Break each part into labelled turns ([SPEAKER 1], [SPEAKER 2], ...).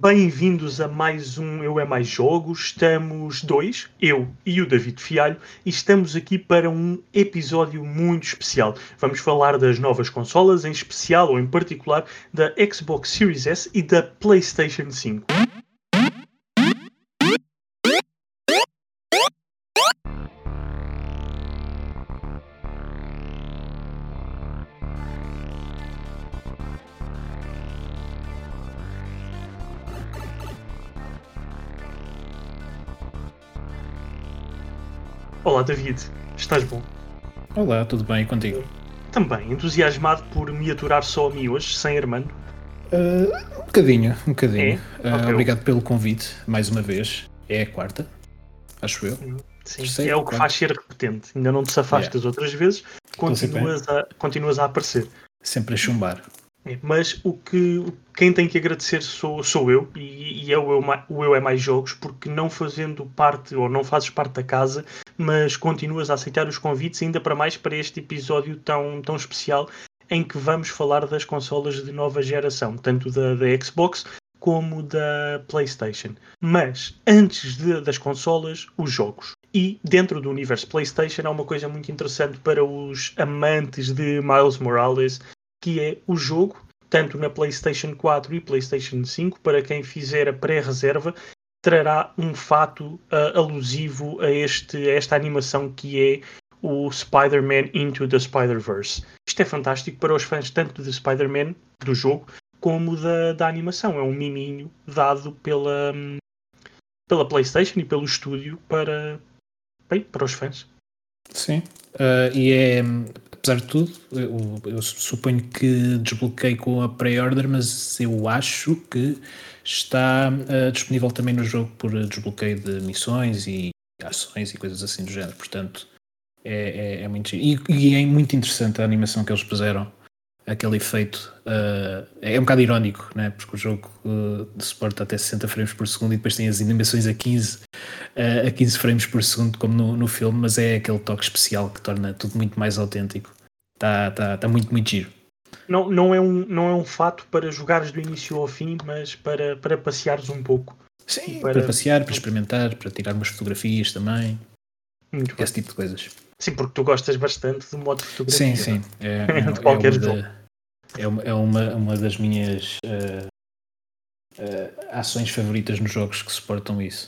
[SPEAKER 1] bem-vindos a mais um Eu é Mais Jogos. Estamos dois, eu e o David Fialho, e estamos aqui para um episódio muito especial. Vamos falar das novas consolas, em especial ou em particular da Xbox Series S e da PlayStation 5. David. Estás bom?
[SPEAKER 2] Olá, tudo bem contigo?
[SPEAKER 1] Também. Entusiasmado por me aturar só a mim hoje, sem Armando?
[SPEAKER 2] Uh, um bocadinho, um bocadinho.
[SPEAKER 1] É?
[SPEAKER 2] Uh,
[SPEAKER 1] Ok.
[SPEAKER 2] Obrigado pelo convite, mais uma vez. É a quarta, acho eu.
[SPEAKER 1] Sim,
[SPEAKER 2] Terceiro,
[SPEAKER 1] é o que
[SPEAKER 2] quarto.
[SPEAKER 1] faz ser repetente. Ainda não te safaste
[SPEAKER 2] Yeah.
[SPEAKER 1] das outras vezes, continuas a, continuas a aparecer.
[SPEAKER 2] Sempre a chumbar.
[SPEAKER 1] Mas o que quem tem que agradecer sou, sou eu e, e é o eu, o eu é mais jogos porque não fazendo parte ou não fazes parte da casa, mas continuas a aceitar os convites ainda para mais para este episódio tão, tão especial em que vamos falar das consolas de nova geração, tanto da, da Xbox como da PlayStation. Mas antes de- das consolas, os jogos. E dentro do universo PlayStation há uma coisa muito interessante para os amantes de Miles Morales, que é o jogo, tanto na PlayStation 4 e PlayStation 5, para quem fizer a pré-reserva, trará um fato ah, alusivo a, este, a esta animação que é o Spider-Man Into the Spider-Verse. Isto é fantástico para os fãs tanto de Spider-Man, do jogo, como da, da animação. É um miminho dado pela, hum, pela PlayStation e pelo estúdio para, bem, para os fãs.
[SPEAKER 2] Sim. Uh, e é, apesar de tudo, eu, eu suponho que desbloqueei com a pre-order, mas eu acho que está uh, disponível também no jogo por desbloqueio de missões e ações e coisas assim do género. Portanto, é, é, é muito. E, e é muito interessante a animação que eles puseram. Aquele efeito uh, é um bocado irónico, né? porque o jogo uh, suporta até 60 frames por segundo e depois tem as animações a 15 uh, a 15 frames por segundo, como no, no filme, mas é aquele toque especial que torna tudo muito mais autêntico. Está tá, tá muito, muito giro.
[SPEAKER 1] Não, não, é um, não é um fato para jogares do início ao fim, mas para, para passeares um pouco.
[SPEAKER 2] Sim,
[SPEAKER 1] Para-
[SPEAKER 2] para... passear, para experimentar, para tirar umas fotografias também,
[SPEAKER 1] Muito
[SPEAKER 2] esse tipo de coisas.
[SPEAKER 1] Sim, porque tu gostas bastante do modo fotografia.
[SPEAKER 2] Sim, sim. É, é,
[SPEAKER 1] De qualquer
[SPEAKER 2] é uma,
[SPEAKER 1] jogo.
[SPEAKER 2] da- é uma, é uma, uma das minhas uh, uh, ações favoritas nos jogos que suportam isso.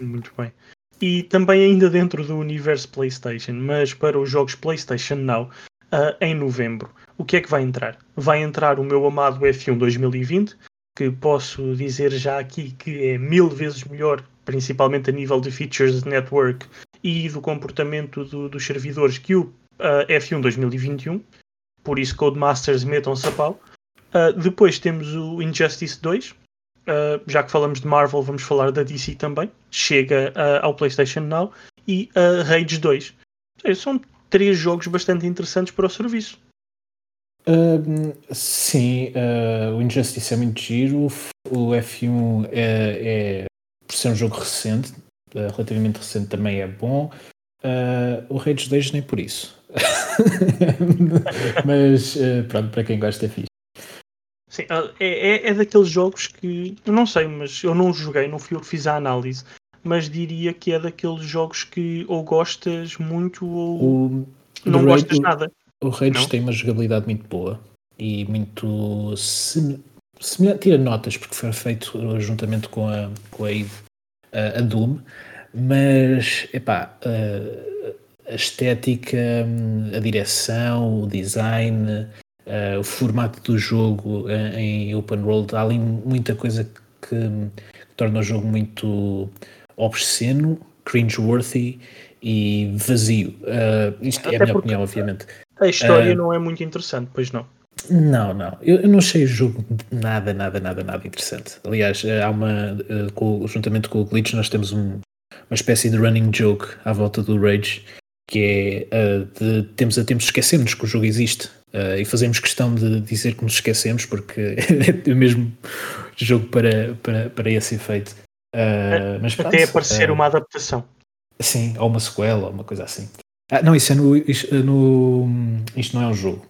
[SPEAKER 1] Muito bem. E também ainda dentro do universo PlayStation, mas para os jogos PlayStation Now, ah, em novembro, o que é que vai entrar? Vai entrar o meu amado F1 2020, que posso dizer já aqui que é mil vezes melhor, principalmente a nível de features de network e do comportamento do- dos servidores que o ah, F1 2021. Por isso, Codemasters metam-se a pau. Ah, depois temos o Injustice 2, Uh, já que falamos de Marvel, vamos falar da DC também. Chega uh, ao PlayStation Now e a Rage 2. Eh, São três jogos bastante interessantes para o serviço.
[SPEAKER 2] Sim, uh, o Injustice é muito giro, o F1 é, é por ser um jogo recente, uh, relativamente recente também é bom. Uh, o Rage 2 nem por isso. Mas uh, pronto, para quem gosta é fixe.
[SPEAKER 1] Sim, uh, é, é, é daqueles jogos que eu não sei, mas eu não joguei, não fui eu que fiz a análise. Mas diria que é daqueles jogos que ou gostas muito ou
[SPEAKER 2] O,
[SPEAKER 1] não
[SPEAKER 2] o
[SPEAKER 1] gostas nada.
[SPEAKER 2] O Rage
[SPEAKER 1] Não?
[SPEAKER 2] tem uma jogabilidade muito boa e muito semelhante, tira notas porque foi feito juntamente com a, com a Eve, a, a Doom, mas epá, a, a estética, a direção, o design, eh, o formato do jogo eh, em open world, há ali muita coisa que, que torna o jogo muito obsceno, cringe-worthy e vazio. Eh, isto é
[SPEAKER 1] Até
[SPEAKER 2] a minha opinião, obviamente.
[SPEAKER 1] A história
[SPEAKER 2] Uh,
[SPEAKER 1] não é muito interessante, pois não.
[SPEAKER 2] Não, não. Eu, eu não achei o jogo nada, nada, nada, nada interessante. Aliás, há uma. com- juntamente com o Glitch, nós temos um- uma espécie de running joke à volta do Rage, que é eh, de tempos a tempos esquecemos que o jogo existe. eh, e fazemos questão de dizer que nos esquecemos, porque é o mesmo jogo para, para, para esse efeito. Eh, mas pronto,
[SPEAKER 1] Até aparecer
[SPEAKER 2] eh,
[SPEAKER 1] uma adaptação.
[SPEAKER 2] Sim, ou uma sequela, ou uma coisa assim. Ah, não, isso é no, isto, no. Isto não é um jogo.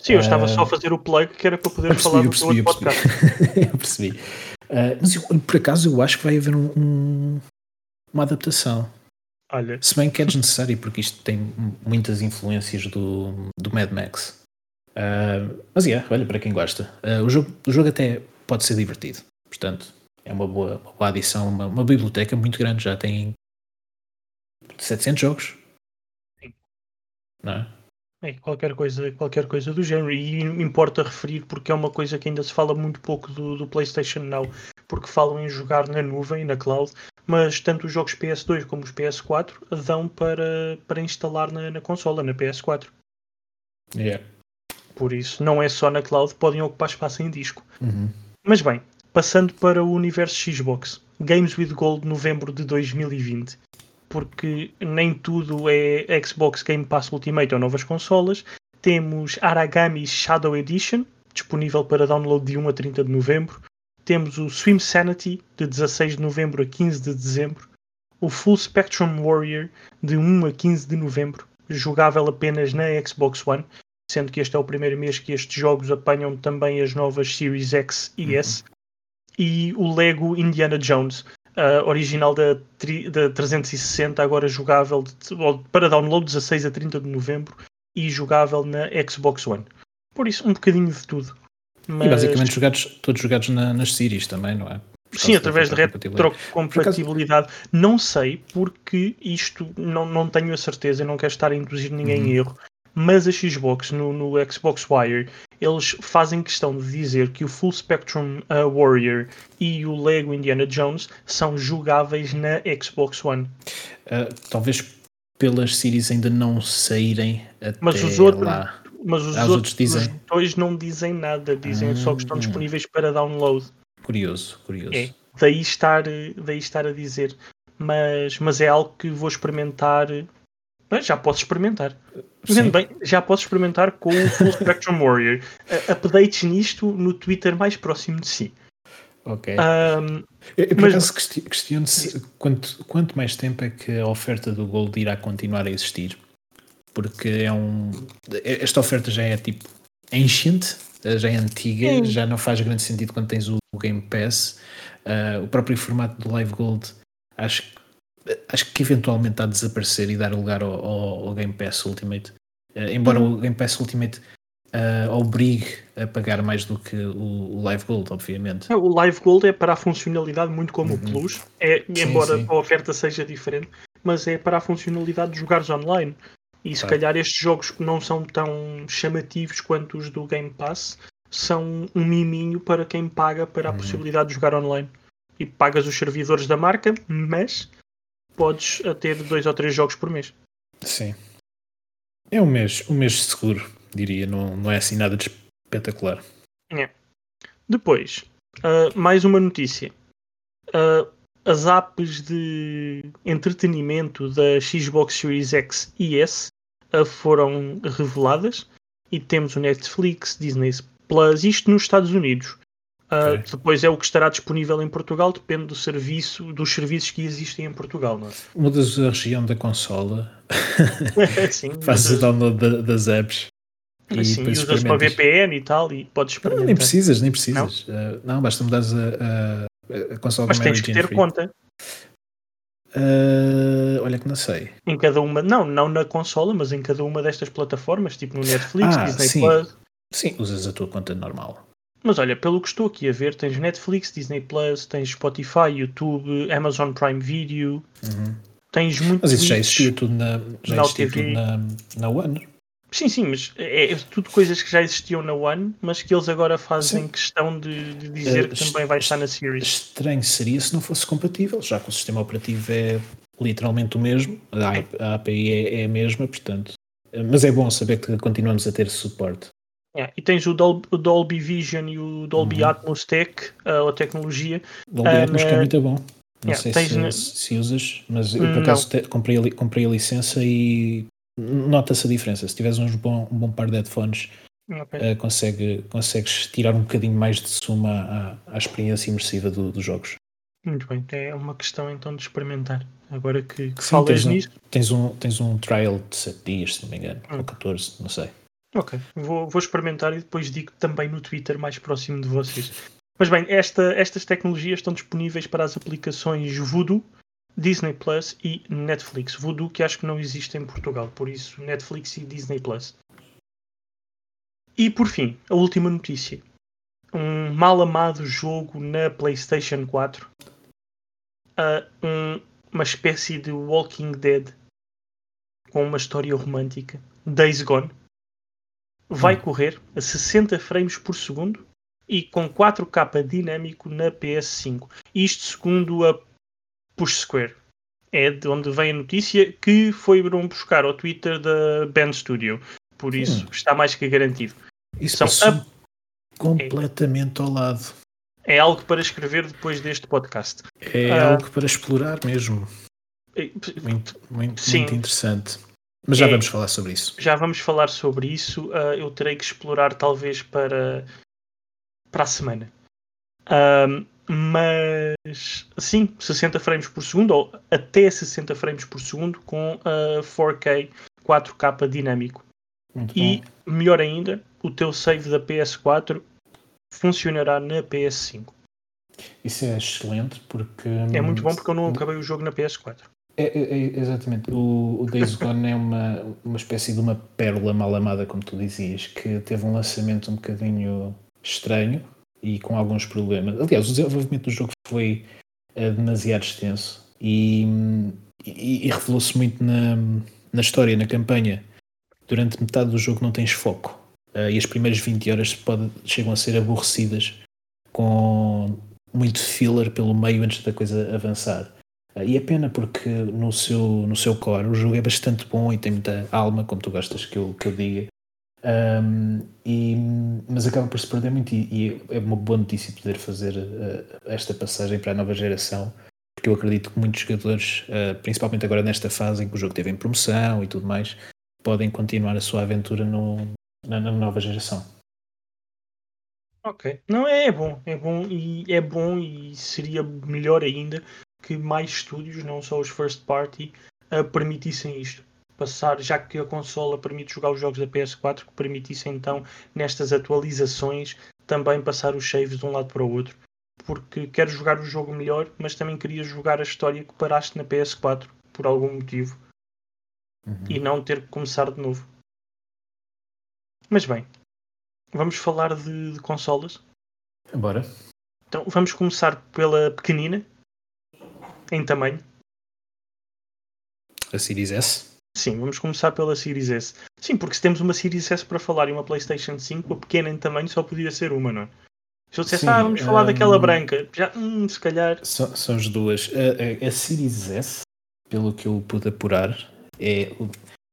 [SPEAKER 1] Sim, eu estava
[SPEAKER 2] uh,
[SPEAKER 1] só a fazer o plug que era para poder
[SPEAKER 2] Eu
[SPEAKER 1] falar
[SPEAKER 2] percebi,
[SPEAKER 1] do
[SPEAKER 2] percebi,
[SPEAKER 1] outro
[SPEAKER 2] eu
[SPEAKER 1] podcast.
[SPEAKER 2] percebi. eu percebi. Uh, mas eu, por acaso eu acho que vai haver um, um, uma adaptação.
[SPEAKER 1] Olha.
[SPEAKER 2] Se bem que é desnecessário, porque isto tem muitas influências do, do Mad Max. Uh, mas é, yeah, olha, para quem gosta. Uh, o, jogo, o jogo até pode ser divertido. Portanto, é uma boa, uma boa adição, uma, uma biblioteca muito grande. Já tem 700 jogos.
[SPEAKER 1] Sim.
[SPEAKER 2] Não é?
[SPEAKER 1] É, qualquer coisa, qualquer coisa do género. E importa referir porque é uma coisa que ainda se fala muito pouco do, do PlayStation Now, porque falam em jogar na nuvem, na cloud, mas tanto os jogos PS2 como os PS4 dão para, para instalar na, na consola, na PS4.
[SPEAKER 2] Yeah.
[SPEAKER 1] Por isso, não é só na cloud, podem ocupar espaço em disco.
[SPEAKER 2] Uhum.
[SPEAKER 1] Mas bem, passando para o universo Xbox, Games with Gold novembro de 2020 porque nem tudo é Xbox Game Pass Ultimate ou novas consolas. Temos Aragami Shadow Edition, disponível para download de 1 a 30 de novembro. Temos o Swim Sanity, de 16 de novembro a 15 de dezembro. O Full Spectrum Warrior, de 1 a 15 de novembro, jogável apenas na Xbox One, sendo que este é o primeiro mês que estes jogos apanham também as novas Series X e S. Uhum. E o Lego Indiana Jones, uh, original da, da 360, agora jogável de, para download 16 a 30 de novembro e jogável na Xbox One. Por isso, um bocadinho de tudo.
[SPEAKER 2] Mas... E basicamente jogados, todos jogados na, nas series também, não é?
[SPEAKER 1] Sim, através de retrocompatibilidade. Não sei porque isto não, não tenho a certeza, não quero estar a induzir ninguém uhum. em erro, mas a Xbox no, no Xbox Wire eles fazem questão de dizer que o Full Spectrum uh, Warrior e o Lego Indiana Jones são jogáveis na Xbox One.
[SPEAKER 2] Uh, talvez pelas séries ainda não saírem até
[SPEAKER 1] mas os outros,
[SPEAKER 2] lá.
[SPEAKER 1] Mas os, outros, outros dizem. Os dois não dizem nada, dizem só que estão ah. disponíveis para download.
[SPEAKER 2] Curioso, curioso.
[SPEAKER 1] É, daí estar, daí estar a dizer. Mas, mas é algo que vou experimentar já posso experimentar. Vendo bem, já posso experimentar com o Full Spectrum Warrior. Uh, updates nisto no Twitter mais próximo de si.
[SPEAKER 2] Ok. Um, eu, por mas... acaso questiono-se quanto, quanto mais tempo é que a oferta do Gold irá continuar a existir. Porque é um. Esta oferta já é tipo ancient, já é antiga, Sim. já não faz grande sentido quando tens o Game Pass. Uh, o próprio formato do Live Gold acho que acho que eventualmente está a desaparecer e dar lugar ao, ao, ao Game Pass Ultimate. Uh, embora uhum. o Game Pass Ultimate uh, obrigue a pagar mais do que o, o, Live Gold, obviamente.
[SPEAKER 1] O Live Gold é para a funcionalidade, muito como uhum. o Plus, é, sim, embora sim. a oferta seja diferente, mas é para a funcionalidade de jogares online. E se calhar estes jogos que não são tão chamativos quanto os do Game Pass são um miminho para quem paga para a uhum. possibilidade de jogar online. E pagas os servidores da marca, mas podes ter dois ou três jogos por mês.
[SPEAKER 2] Sim. É um mês, um mês seguro, diria, não, não é assim nada de espetacular.
[SPEAKER 1] É. Depois, uh, mais uma notícia. Uh, as apps de entretenimento da Xbox Series X e S foram reveladas e temos o Netflix, Disney Plus, isto nos Estados Unidos. Uh, depois é o que estará disponível em Portugal, depende do serviço, dos serviços que existem em Portugal. Não é?
[SPEAKER 2] Mudas a região da consola, fazes o download da, das apps.
[SPEAKER 1] E sim, usas para VPN e tal e podes experimentar.
[SPEAKER 2] Não, nem precisas, nem precisas. Não, uh, não basta mudares a, a, a consola
[SPEAKER 1] Mas tens que ter free. conta.
[SPEAKER 2] Uh, olha que não sei.
[SPEAKER 1] Em cada uma, não, não na consola, mas em cada uma destas plataformas, tipo no Netflix, ah, Disney
[SPEAKER 2] sim.
[SPEAKER 1] Plus.
[SPEAKER 2] Sim, usas a tua conta normal.
[SPEAKER 1] Mas olha, pelo que estou aqui a ver, tens Netflix, Disney Plus, tens Spotify, YouTube, Amazon Prime Video,
[SPEAKER 2] uhum.
[SPEAKER 1] tens muito.
[SPEAKER 2] Mas isso já existia tudo na, já existia tudo na, na One.
[SPEAKER 1] Sim, sim, mas é, é, tudo coisas que já existiam na One, mas que eles agora fazem sim. questão de, de dizer uh, que também vai estar na Series.
[SPEAKER 2] Estranho seria se não fosse compatível, já que o sistema operativo é literalmente o mesmo, a, a API é, é a mesma, portanto. Mas é bom saber que continuamos a ter suporte.
[SPEAKER 1] Yeah. E tens o Dolby, o Dolby, Vision e o Dolby uhum. Atmos Tech, uh, a tecnologia.
[SPEAKER 2] Dolby uh, Atmos que é muito bom. Não yeah, sei se, na... se, usas, mas eu por acaso comprei, a, comprei a licença e nota-se a diferença. Se tiveres uns bom, um bom par de headphones, okay. uh, consegue, consegues tirar um bocadinho mais de suma à, à experiência imersiva do, dos jogos.
[SPEAKER 1] Muito bem, é uma questão então de experimentar. Agora que, que Sim, falas
[SPEAKER 2] tens
[SPEAKER 1] nisso.
[SPEAKER 2] Um, tens, um, tens um trial de 7 dias, se não me engano, hum. ou 14, não sei.
[SPEAKER 1] Ok, vou, vou experimentar e depois digo também no Twitter mais próximo de vocês. Mas bem, esta, estas tecnologias estão disponíveis para as aplicações Voodoo, Disney Plus e Netflix. Voodoo que acho que não existe em Portugal, por isso Netflix e Disney Plus. E por fim, a última notícia. Um mal amado jogo na PlayStation 4. Uh, um, uma espécie de Walking Dead com uma história romântica. Days Gone. Vai hum. correr a 60 frames por segundo e com 4K dinâmico na PS5. Isto segundo a Push Square. É de onde vem a notícia que foi buscar ao Twitter da Band Studio. Por isso hum. está mais que garantido.
[SPEAKER 2] Isso São a... completamente é. ao lado.
[SPEAKER 1] É algo para escrever depois deste podcast.
[SPEAKER 2] É uh... algo para explorar mesmo. Muito, muito, Sim. muito interessante. Mas já é, vamos falar sobre isso.
[SPEAKER 1] Já vamos falar sobre isso. Uh, eu terei que explorar talvez para, para a semana. Uh, mas sim, 60 frames por segundo, ou até 60 frames por segundo, com uh, 4K 4K dinâmico. Muito e bom. melhor ainda, o teu save da PS4 funcionará na PS5.
[SPEAKER 2] Isso é excelente porque.
[SPEAKER 1] É muito bom porque eu não acabei o jogo na PS4.
[SPEAKER 2] É, é, é, exatamente. O, o Days Gone é uma, uma espécie de uma pérola mal amada, como tu dizias, que teve um lançamento um bocadinho estranho e com alguns problemas. Aliás, o desenvolvimento do jogo foi uh, demasiado extenso e, e, e revelou-se muito na, na história, na campanha. Durante metade do jogo não tens foco. Uh, e as primeiras 20 horas pode, chegam a ser aborrecidas com muito filler pelo meio antes da coisa avançar. E é pena porque no seu, no seu core o jogo é bastante bom e tem muita alma, como tu gostas que eu, que eu diga. Um, e, mas acaba por se perder muito e, e, é uma boa notícia poder fazer uh, esta passagem para a nova geração, porque eu acredito que muitos jogadores, uh, principalmente agora nesta fase em que o jogo teve em promoção e tudo mais, podem continuar a sua aventura no, na, na nova geração.
[SPEAKER 1] Ok. Não, é, é bom, é bom e é bom e seria melhor ainda que mais estúdios, não só os first party, uh, permitissem isto. Passar, já que a consola permite jogar os jogos da PS4, que permitissem então, nestas atualizações, também passar os saves de um lado para o outro. Porque quero jogar o jogo melhor, mas também queria jogar a história que paraste na PS4, por algum motivo. Uhum. E não ter que começar de novo. Mas bem, vamos falar de, de consolas.
[SPEAKER 2] Bora.
[SPEAKER 1] Então vamos começar pela pequenina, em tamanho?
[SPEAKER 2] A Series S?
[SPEAKER 1] Sim, vamos começar pela Series S. Sim, porque se temos uma Series S para falar e uma PlayStation 5, a pequena em tamanho só podia ser uma, não é? Se eu dissesse, ah, vamos falar um, daquela branca, já, hum, se calhar.
[SPEAKER 2] São, são as duas. A, a, a, Series S, pelo que eu pude apurar, é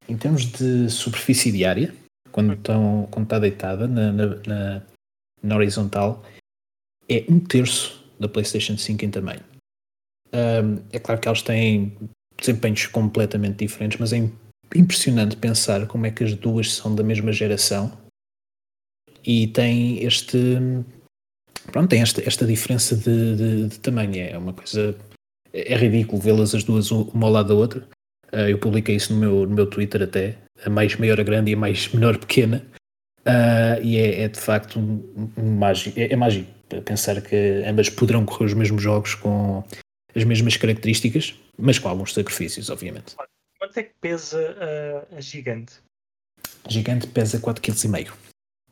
[SPEAKER 2] em termos de superfície diária, quando, estão, quando está deitada na, na, na, na horizontal, é um terço da PlayStation 5 em tamanho. Um, é claro que elas têm desempenhos completamente diferentes, mas é impressionante pensar como é que as duas são da mesma geração e tem este pronto, tem esta, esta diferença de, de, de tamanho. É uma coisa é ridículo vê-las as duas uma ao lado da outra. Uh, eu publiquei isso no meu, no meu Twitter até, a mais maior a grande e a mais menor pequena. Uh, e é, é, de facto um, um mágico, é, é mágico pensar que ambas poderão correr os mesmos jogos com as mesmas características, mas com alguns sacrifícios, obviamente.
[SPEAKER 1] Quanto é que pesa a, a gigante?
[SPEAKER 2] A gigante pesa 4,5 kg.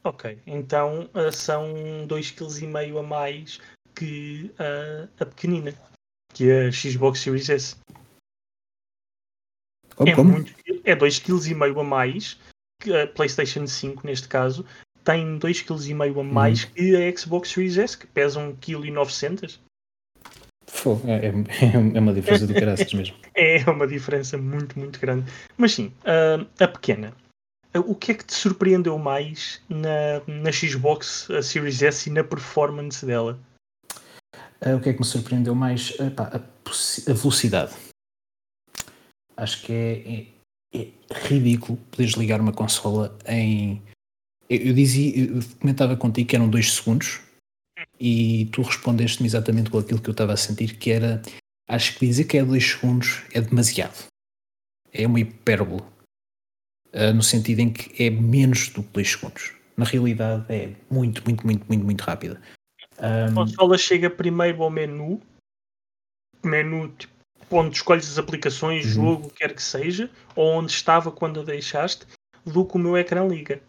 [SPEAKER 1] Ok, então uh, são 2,5 kg a mais que uh, a pequenina, que é a Xbox Series S.
[SPEAKER 2] Como, é, como? Muito,
[SPEAKER 1] é 2,5 kg a mais que a PlayStation 5, neste caso, tem 2,5 kg a mais hum. que a Xbox Series S, que pesa 1,9 kg.
[SPEAKER 2] É, é, é uma diferença do caraças mesmo.
[SPEAKER 1] É uma diferença muito, muito grande. Mas sim, uh, a pequena. O que é que te surpreendeu mais na, na Xbox Series S e na performance dela?
[SPEAKER 2] Uh, o que é que me surpreendeu mais? Epá, a, a, velocidade. Acho que é, é, é, ridículo poderes ligar uma consola em. Eu, eu dizia, eu comentava contigo que eram 2 segundos e tu respondeste-me exatamente com aquilo que eu estava a sentir, que era acho que dizer que é 2 segundos é demasiado. É uma hipérbole. Uh, no sentido em que é menos do que 2 segundos. Na realidade é muito, muito, muito, muito, muito rápida.
[SPEAKER 1] Um, a consola chega primeiro ao menu, menu tipo, onde escolhes as aplicações, uhum. jogo, quer que seja, ou onde estava quando a deixaste, do que o meu ecrã liga.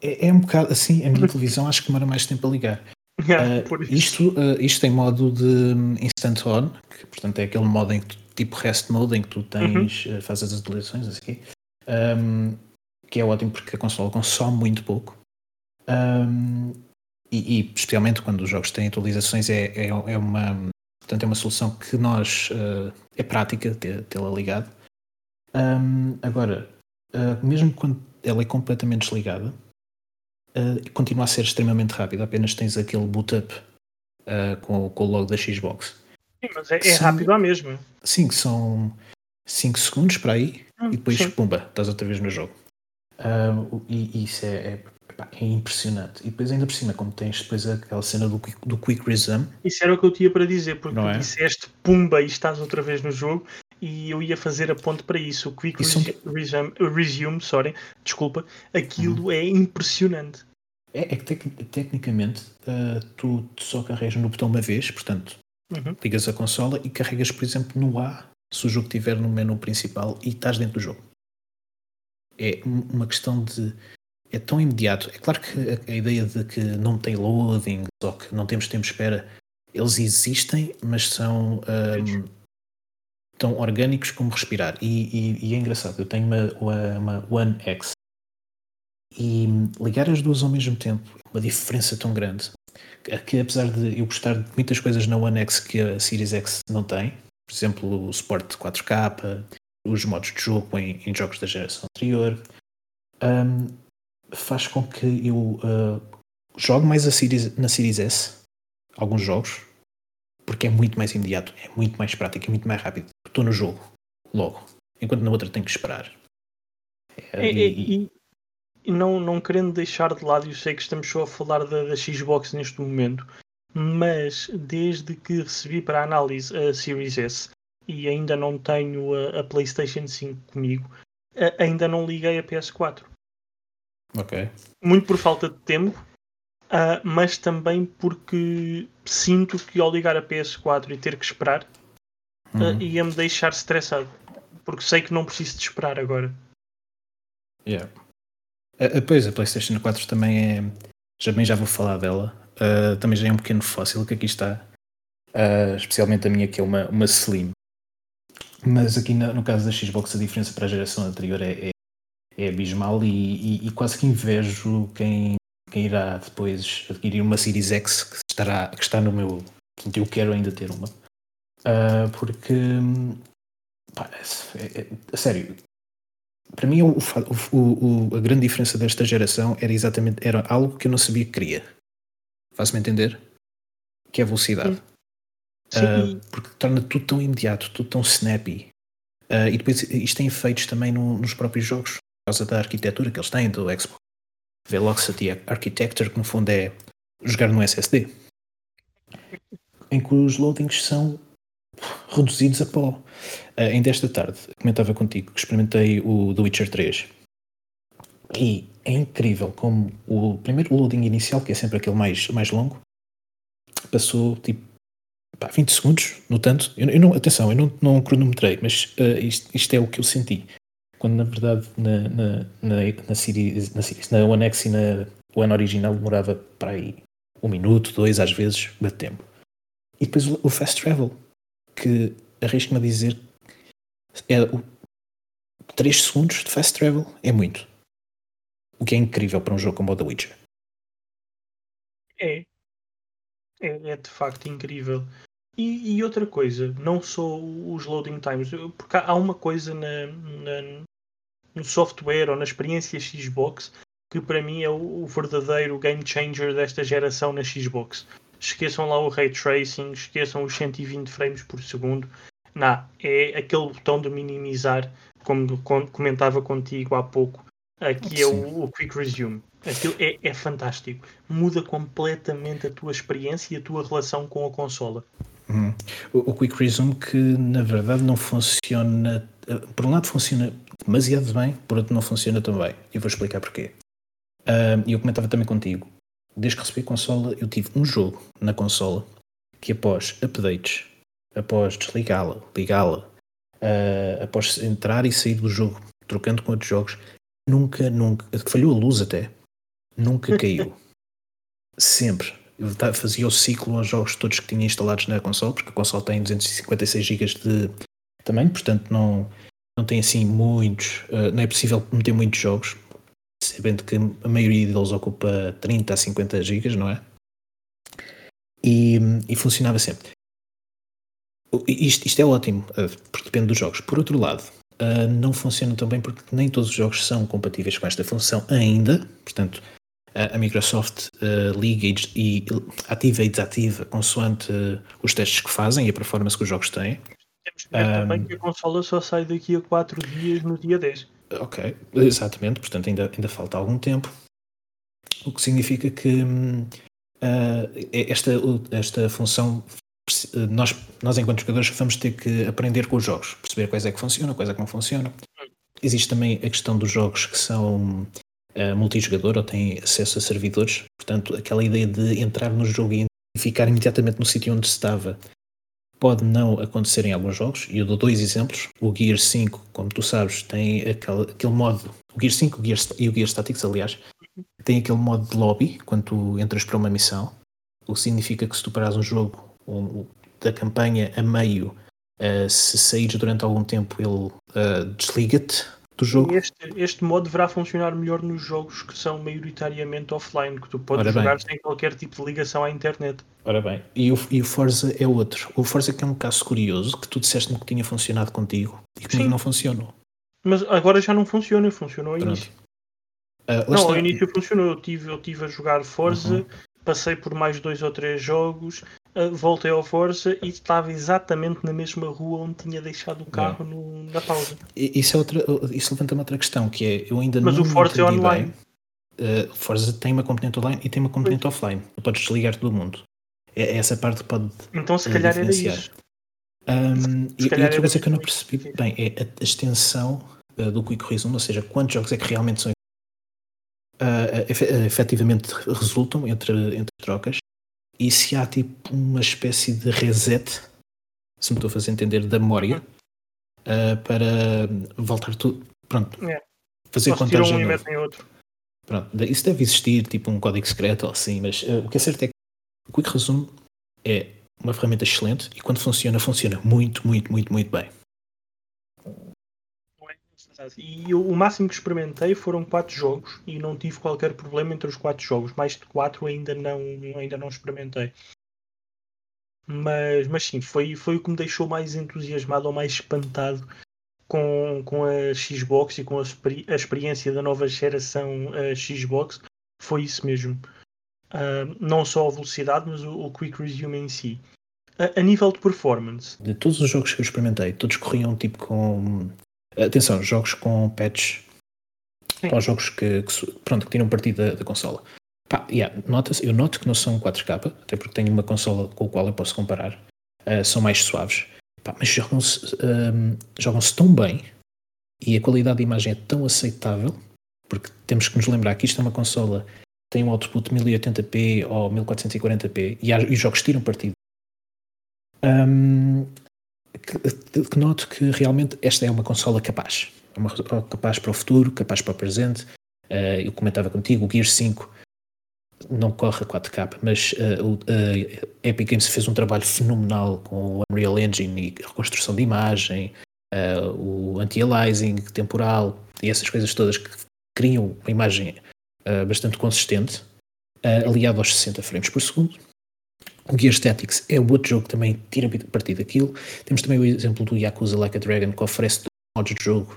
[SPEAKER 2] É, é um bocado assim, a minha televisão acho que demora mais tempo a ligar. Yeah, uh, isto, uh, isto tem modo de instant on, que portanto é aquele modo em que tu, tipo rest mode em que tu tens, uhum. uh, fazes as atualizações assim, um, que é ótimo porque a consola consome muito pouco. Um, e, e, especialmente quando os jogos têm atualizações é, é, é uma portanto é uma solução que nós é prática tê-la ligado. Um, agora, mesmo quando ela é completamente desligada, uh, continua a ser extremamente rápido. Apenas tens aquele boot up uh, com, com o logo da Xbox.
[SPEAKER 1] Sim, mas é, é são, rápido à mesma.
[SPEAKER 2] Sim, são 5 segundos para aí hum, e depois, sim. pumba, estás outra vez no jogo. Uh, e, e, isso é, é, é, impressionante. E depois, ainda por cima, como tens depois aquela cena do, do Quick Resume.
[SPEAKER 1] Isso era o que eu tinha para dizer, porque tu é? disseste pumba e estás outra vez no jogo e eu ia fazer a ponto para isso. O Quick isso... Resume, resume, sorry, desculpa, aquilo uhum. é impressionante.
[SPEAKER 2] É, é que tec tecnicamente uh, tu só carregas no botão uma vez, portanto, uhum. ligas a consola e carregas, por exemplo, no A, se o jogo estiver no menu principal e estás dentro do jogo. É uma questão de. É tão imediato. É claro que a, a ideia de que não tem loading ou que não temos tempo de espera, eles existem, mas são. Um, tão orgânicos como respirar. E, e, e é engraçado, eu tenho uma, uma, uma One X e ligar as duas ao mesmo tempo uma diferença tão grande que apesar de eu gostar de muitas coisas na One X que a Series X não tem, por exemplo o suporte 4K, os modos de jogo em, em jogos da geração anterior, um, faz com que eu uh, jogue mais a Series, na Series S alguns jogos porque é muito mais imediato, é muito mais prático, é muito mais rápido. Estou no jogo, logo, enquanto na outra tenho que esperar.
[SPEAKER 1] É, é, e, e, não, não querendo deixar de lado, eu sei que estamos só a falar da, da Xbox neste momento, mas desde que recebi para análise a Series S e ainda não tenho a, a PlayStation 5 comigo, a, ainda não liguei a PS4.
[SPEAKER 2] Ok.
[SPEAKER 1] Muito por falta de tempo, Uh, mas também porque sinto que ao ligar a PS4 e ter que esperar uhum. uh, ia-me deixar estressado. Porque sei que não preciso de esperar agora.
[SPEAKER 2] Yeah. Uh, pois, a PlayStation 4 também é. Já bem já vou falar dela. Uh, também já é um pequeno fóssil que aqui está. especialmente a minha, que é uma, uma Slim. Mas aqui no, no caso da Xbox, a diferença para a geração anterior é, é, é abismal e, e, e, quase que invejo quem, quem irá depois adquirir uma Series X que, estará, que está no meu. Portanto, eu quero ainda ter uma. Uh, porque. Pá, é, é, é, sério. Para mim, o, o, o, a grande diferença desta geração era exatamente era algo que eu não sabia que queria. Faço-me entender? Que é a velocidade. Uh, porque torna tudo tão imediato, tudo tão snappy. Uh, e depois isto tem efeitos também no, nos próprios jogos, por causa da arquitetura que eles têm, do Xbox Velocity Architecture, que no fundo é jogar no SSD, em que os loadings são reduzidos a pó. Uh, ainda esta tarde, comentava contigo que experimentei o The Witcher 3 e é incrível como o primeiro loading inicial, que é sempre aquele mais, mais longo, passou tipo pá, 20 segundos, no tanto. Eu, eu não, atenção, eu não, não cronometrei, mas uh, isto, isto, é o que eu senti quando na verdade na, na, na, na, series, na, series, na One X e na One original demorava para aí um minuto, dois às vezes, de tempo. E depois o, o Fast Travel, que arrisco-me a dizer é o 3 segundos de Fast Travel é muito. O que é incrível para um jogo como o The Witcher.
[SPEAKER 1] É. É, é de facto incrível. E, e, outra coisa, não só os loading times, porque há uma coisa na, na, no software ou na experiência Xbox que para mim é o, o, verdadeiro game changer desta geração na Xbox. Esqueçam lá o ray tracing, esqueçam os 120 frames por segundo. Não, é aquele botão de minimizar, como comentava contigo há pouco, aqui é o, o, Quick Resume. Aquilo é, é fantástico. Muda completamente a tua experiência e a tua relação com a consola.
[SPEAKER 2] Uhum. O, o Quick Resume que na verdade não funciona. Eh, por um lado funciona demasiado bem, por outro não funciona tão bem. E vou explicar porquê. E uh, eu comentava também contigo. Desde que recebi a consola, eu tive um jogo na consola que após updates, após desligá-la, ligá-la, uh, após entrar e sair do jogo, trocando com outros jogos, nunca, nunca, falhou a luz até, nunca caiu. Sempre. Eu fazia o ciclo aos jogos todos que tinha instalados na console, porque a console tem 256 GB de tamanho, portanto não, não tem assim muitos, uh, não é possível meter muitos jogos, sabendo que a maioria deles ocupa 30 a 50 GB, não é? E, e funcionava sempre. Isto, isto, é ótimo, uh, porque depende dos jogos. Por outro lado, uh, não funciona tão bem porque nem todos os jogos são compatíveis com esta função ainda. Portanto, a Microsoft uh, liga e, ativa e desativa consoante os testes que fazem e a performance que os jogos têm.
[SPEAKER 1] Temos que ver também que a consola só sai daqui a 4 dias no dia 10.
[SPEAKER 2] Ok, exatamente, portanto ainda, ainda falta algum tempo. O que significa que uh, esta, esta função, nós, nós enquanto jogadores vamos ter que aprender com os jogos, perceber quais é que funcionam, quais é que não funcionam. Existe também a questão dos jogos que são uh, multijogador ou têm acesso a servidores, portanto aquela ideia de entrar no jogo e ficar imediatamente no sítio onde se estava pode não acontecer em alguns jogos, e eu dou dois exemplos. O Gear 5, como tu sabes, tem aquele, aquele modo, o Gear 5 o Gear, e o Gear Statics, aliás, tem aquele modo de lobby quando tu entras para uma missão, o que significa que se tu parares um jogo um, da campanha a meio, uh, se saíres durante algum tempo, ele uh, desliga-te do jogo.
[SPEAKER 1] Este, este modo deverá funcionar melhor nos jogos que são maioritariamente offline, que tu podes Ora jogar bem. sem qualquer tipo de ligação à internet.
[SPEAKER 2] Ora bem, e o, e o Forza é outro. O Forza que é um caso curioso, que tu disseste-me que tinha funcionado contigo e Sim. não funcionou.
[SPEAKER 1] Mas agora já não funciona, funcionou ao início. Uh, não, ao início funcionou. Eu tive, eu tive a jogar Forza, uhum. passei por mais dois ou três jogos, voltei ao Forza e estava exatamente na mesma rua onde tinha deixado o carro no, na pausa.
[SPEAKER 2] Isso, é outra, isso levanta uma outra questão, que é, eu ainda
[SPEAKER 1] Mas
[SPEAKER 2] não
[SPEAKER 1] o Forza é online.
[SPEAKER 2] Bem, uh, Forza tem uma componente online e tem uma componente pois. offline. Tu podes desligar todo mundo. É, é essa parte pode
[SPEAKER 1] Então se calhar era isso.
[SPEAKER 2] Um, e, e outra coisa que eu não percebi bem é a, a extensão uh, do Quick Resume, ou seja, quantos jogos é que realmente são uh, efetivamente resultam entre, entre trocas e se há tipo uma espécie de reset, se me estou a fazer entender, da memória uh, para voltar tudo. Pronto.
[SPEAKER 1] É.
[SPEAKER 2] Fazer contagem.
[SPEAKER 1] Um e metem outro.
[SPEAKER 2] Pronto. Isso deve existir, tipo um código secreto ou assim, mas uh, o que é certo é que o Quick Resume é uma ferramenta excelente e quando funciona, funciona muito, muito, muito, muito bem.
[SPEAKER 1] E o máximo que experimentei foram quatro jogos e não tive qualquer problema entre os quatro jogos. Mais de quatro ainda não, ainda não experimentei. Mas, mas sim, foi, foi o que me deixou mais entusiasmado ou mais espantado com, com a Xbox e com a, a experiência da nova geração Xbox. Foi isso mesmo. Uh, não só a velocidade, mas o, o Quick Resume em si. A, a nível de performance.
[SPEAKER 2] De todos os jogos que eu experimentei, todos corriam tipo com Atenção, jogos com patches ou jogos que, que, pronto, que tiram partido da, da consola. Pá, yeah, nota eu noto que não são 4K, até porque tenho uma consola com a qual eu posso comparar. Uh, são mais suaves. Pá, mas jogam-se um, jogam tão bem e a qualidade de imagem é tão aceitável, porque temos que nos lembrar que isto é uma consola que tem um output 1080p ou 1440p e, há, e os jogos tiram partido. Um, que, que noto que realmente esta é uma consola capaz. É uma capaz para o futuro, capaz para o presente. Uh, eu comentava contigo, o Gear 5 não corre a 4K, mas uh, o uh, Epic Games fez um trabalho fenomenal com o Unreal Engine e a reconstrução de imagem, uh, o anti-aliasing temporal e essas coisas todas que criam uma imagem bastante consistente, aliado aos 60 frames por segundo. O Gear Statics é outro jogo que também tira partido daquilo. Temos também o exemplo do Yakuza Like a Dragon, que oferece modos de jogo.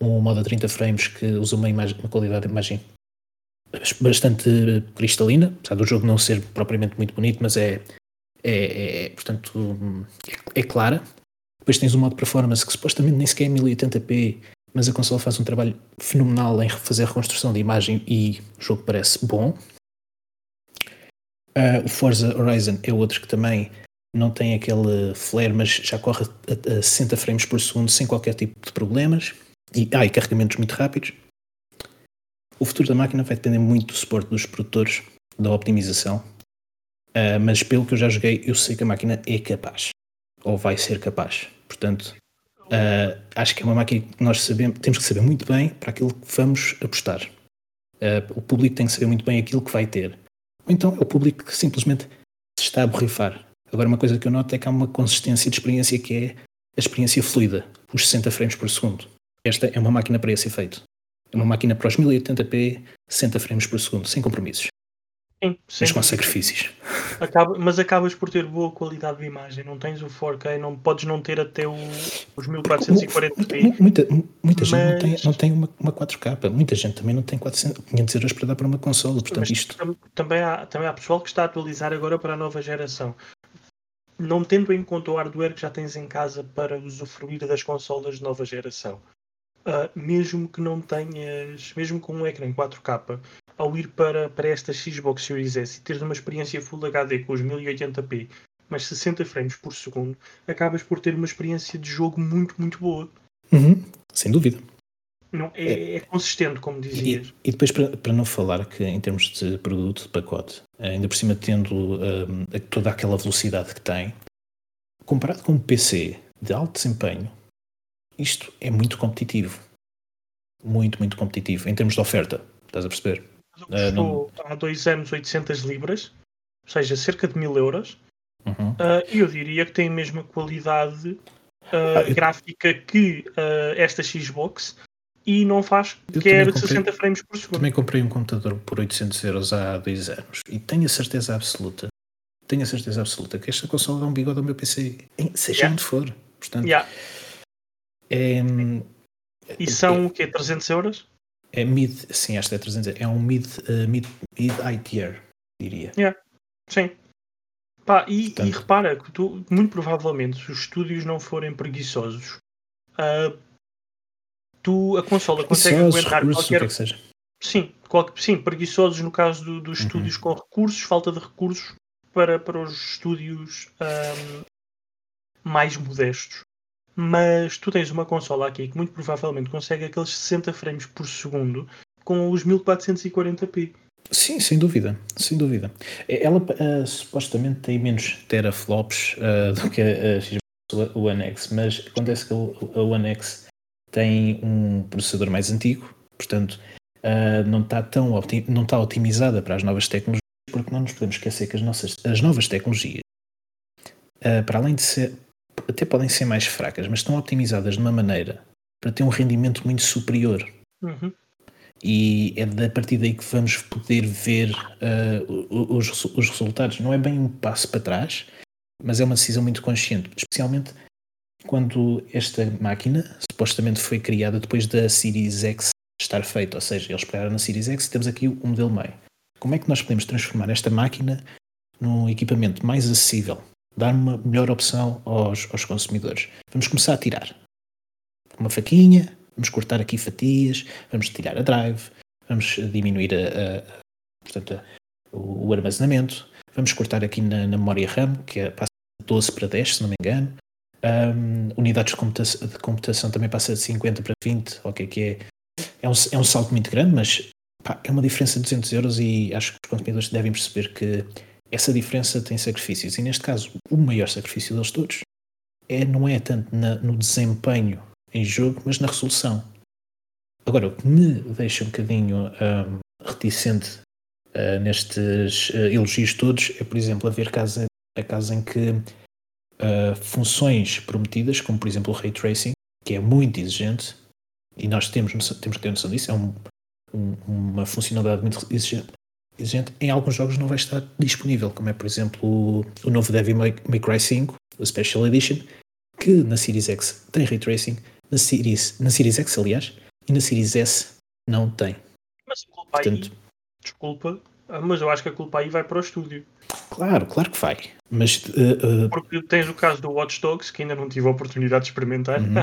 [SPEAKER 2] Um modo a 30 frames que usa uma, imagem, uma qualidade de imagem bastante cristalina, apesar do jogo não ser propriamente muito bonito, mas é, é, é portanto, é, é, clara. Depois tens um modo de performance que supostamente nem sequer é 1080p, mas a console faz um trabalho fenomenal em fazer reconstrução de imagem e o jogo parece bom. Uh, o Forza Horizon é outro que também não tem aquele flare, mas já corre a, a 60 frames por segundo sem qualquer tipo de problemas. E, ah, e carregamentos muito rápidos. O futuro da máquina vai depender muito do suporte dos produtores da optimização, uh, mas pelo que eu já joguei, eu sei que a máquina é capaz, ou vai ser capaz. Portanto, uh, acho que é uma máquina que nós sabemos, temos que saber muito bem para aquilo que vamos apostar. Uh, o público tem que saber muito bem aquilo que vai ter. Ou então é o público que simplesmente se está a borrifar. Agora, uma coisa que eu noto é que há uma consistência de experiência que é a experiência fluida, os 60 frames por segundo. Esta é uma máquina para esse efeito. É uma máquina para os 1080p, 60 frames por segundo, sem compromissos.
[SPEAKER 1] Sim,
[SPEAKER 2] mas com sacrifícios.
[SPEAKER 1] Acaba, mas acabas por ter boa qualidade de imagem, não tens o 4K, não, podes não ter até o, os 1440p.
[SPEAKER 2] Muita, muita mas... gente não tem, não tem uma, uma 4K, muita gente também não tem 400, 500 euros para dar para uma consola, portanto mas isto...
[SPEAKER 1] Também há, também há pessoal que está a atualizar agora para a nova geração. Não tendo em conta o hardware que já tens em casa para usufruir das consolas de nova geração, uh, mesmo que não tenhas, mesmo com um ecrã em 4K, ao ir para, para esta Xbox Series S e teres uma experiência Full HD com os 1080p, mas 60 frames por segundo, acabas por ter uma experiência de jogo muito, muito boa.
[SPEAKER 2] Uhum, sem dúvida.
[SPEAKER 1] Não, é, é, é consistente, como dizias.
[SPEAKER 2] E, e, depois, para, para não falar que em termos de produto, de pacote, ainda por cima tendo um, toda aquela velocidade que tem, comparado com um PC de alto desempenho, isto é muito competitivo. Muito, muito competitivo em termos de oferta. Estás a perceber?
[SPEAKER 1] Uh, não... há dois anos 800 libras, ou seja, cerca de mil euros.
[SPEAKER 2] Uhum.
[SPEAKER 1] Uh, eu diria que tem a mesma qualidade uh, ah, eu... gráfica que esta Xbox e não faz quer comprei, 60 frames por segundo.
[SPEAKER 2] Também comprei um computador por 800 euros há dois anos e tenho a certeza absoluta, tenho a certeza absoluta que esta consola dá um bigode ao meu PC, seja yeah. onde for. Portanto,
[SPEAKER 1] yeah.
[SPEAKER 2] é,
[SPEAKER 1] e são é, o quê? 300 euros?
[SPEAKER 2] É mid, sim, esta é 300, é um mid, uh, mid, mid high tier, diria.
[SPEAKER 1] Yeah. Sim. Pá, e, Portanto, e repara que tu, muito provavelmente, se os estúdios não forem preguiçosos, uh, tu, a consola consegue aguentar
[SPEAKER 2] recursos, qualquer. Que é que seja.
[SPEAKER 1] Sim, qual... sim, preguiçosos no caso do, dos uhum. estúdios com recursos, falta de recursos para, para os estúdios um, mais modestos mas tu tens uma consola aqui que muito provavelmente consegue aqueles 60 frames por segundo com os 1440p.
[SPEAKER 2] Sim, sem dúvida, sem dúvida. Ela uh, supostamente tem menos teraflops uh, do que a, Xbox One X, mas acontece que a One X tem um processador mais antigo, portanto uh, não está tão não está otimizada para as novas tecnologias, porque não nos podemos esquecer que as, nossas, as novas tecnologias, para além de ser até podem ser mais fracas, mas estão optimizadas de uma maneira para ter um rendimento muito superior.
[SPEAKER 1] Uhum.
[SPEAKER 2] E é a partir daí que vamos poder ver uh, os, os resultados. Não é bem um passo para trás, mas é uma decisão muito consciente, especialmente quando esta máquina supostamente foi criada depois da Series X estar feita, ou seja, eles pegaram na Series X e temos aqui o modelo meio. Como é que nós podemos transformar esta máquina num equipamento mais acessível, dar uma melhor opção aos, aos consumidores. Vamos começar a tirar uma faquinha, vamos cortar aqui fatias, vamos tirar a drive, vamos diminuir a, a portanto, a, o, o, armazenamento, vamos cortar aqui na, na, memória RAM, que é, passa de 12 para 10, se não me engano. Um, unidades de computação, de computação, também passa de 50 para 20, ok, que é, é, um, é um salto muito grande, mas pá, é uma diferença de 200 euros e acho que os consumidores devem perceber que essa diferença tem sacrifícios. E neste caso, o maior sacrifício deles todos é, não é tanto na, no desempenho em jogo, mas na resolução. Agora, o que me deixa um bocadinho um, reticente uh, nestes uh, elogios todos é, por exemplo, haver casos, a casos em que uh, funções prometidas, como por exemplo o Ray Tracing, que é muito exigente, e nós temos, temos que ter noção disso, é um, um, uma funcionalidade muito exigente, exigente, em alguns jogos não vai estar disponível, como é, por exemplo, o, novo Devil May, May Cry 5, o Special Edition, que na Series X tem Ray Tracing, na Series, na Series X, aliás, e na Series S não tem.
[SPEAKER 1] Mas a culpa Portanto, aí, desculpa, ah, mas eu acho que a culpa aí vai para o estúdio.
[SPEAKER 2] Claro, claro que vai. Mas, uh,
[SPEAKER 1] uh... Porque tens o caso do Watch Dogs, que ainda não tive a oportunidade de experimentar, uhum.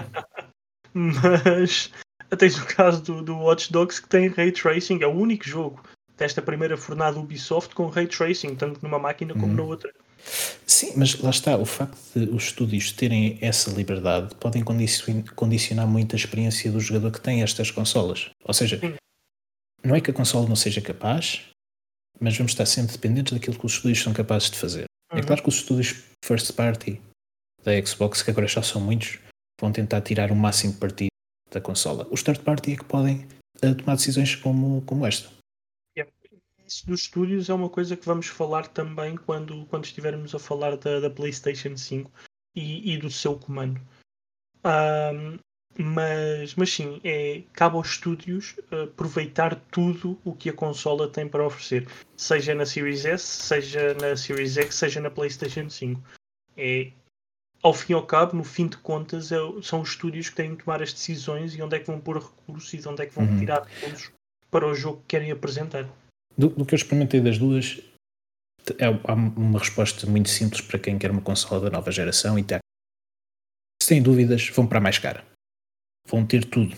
[SPEAKER 1] mas tens o caso do, do Watch Dogs que tem Ray Tracing, é o único jogo desta primeira fornada Ubisoft com ray tracing, tanto numa máquina como na uhum. outra.
[SPEAKER 2] Sim, mas lá está, o facto de os estúdios terem essa liberdade podem condicionar muito a experiência do jogador que tem estas consolas. Ou seja, Sim. não é que a consola não seja capaz, mas vamos estar sempre dependentes daquilo que os estúdios são capazes de fazer. É
[SPEAKER 1] Uhum.
[SPEAKER 2] É claro que os estúdios first party da Xbox, que agora já são muitos, vão tentar tirar o máximo partido da consola. Os third party é que podem uh, tomar decisões como, como esta.
[SPEAKER 1] Isso dos estúdios é uma coisa que vamos falar também quando, quando estivermos a falar da, da PlayStation 5 e, e do seu comando. Ahm, mas, mas sim, é, cabe aos estúdios aproveitar tudo o que a consola tem para oferecer, seja na Series S, seja na Series X, seja na PlayStation 5. É, ao fim e ao cabo, no fim de contas, é, são os estúdios que têm de tomar as decisões e onde é que vão pôr recursos e de onde é que vão
[SPEAKER 2] Uhum.
[SPEAKER 1] tirar recursos para o jogo que querem apresentar.
[SPEAKER 2] Do, do que eu experimentei das duas, é, há uma resposta muito simples para quem quer uma consola da nova geração e tá. Se têm dúvidas, vão para a mais cara. Vão ter tudo.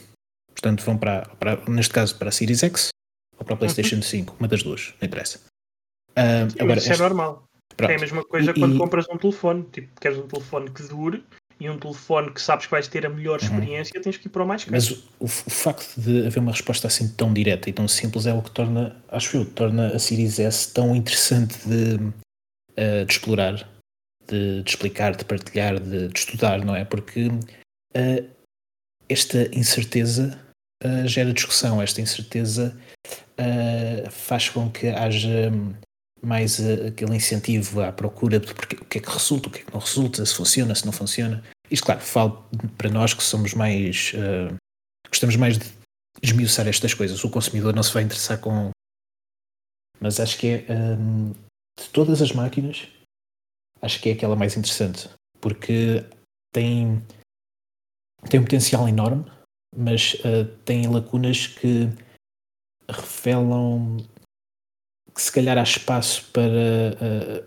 [SPEAKER 2] Portanto, vão para, para neste caso, para a Series X ou para a PlayStation 5, uma das duas, não interessa. Ah,
[SPEAKER 1] Sim,
[SPEAKER 2] agora,
[SPEAKER 1] isso é
[SPEAKER 2] esta-
[SPEAKER 1] normal.
[SPEAKER 2] pronto.
[SPEAKER 1] É a mesma coisa
[SPEAKER 2] E-
[SPEAKER 1] quando
[SPEAKER 2] e-
[SPEAKER 1] compras um telefone. Tipo, queres um telefone que dure e um telefone que sabes que vais ter a melhor
[SPEAKER 2] Uhum.
[SPEAKER 1] experiência, tens que ir para o mais caro.
[SPEAKER 2] Mas o, o facto de haver uma resposta assim tão direta e tão simples é o que torna, acho eu, torna a Series S tão interessante de, eh, de explorar, de, de explicar, de partilhar, de, de estudar, não é? Porque eh, esta incerteza eh, gera discussão, esta incerteza faz com que haja hum, mais eh, aquele incentivo à procura de porque, o que é que resulta, o que é que não resulta, se funciona, se não funciona. Isto, claro, falo para nós que somos mais. eh, gostamos mais de esmiuçar estas coisas. O consumidor não se vai interessar com. Mas acho que é. hum, de todas as máquinas, acho que é aquela mais interessante. Porque tem. tem um potencial enorme, mas eh, tem lacunas que revelam que se calhar há espaço para. eh,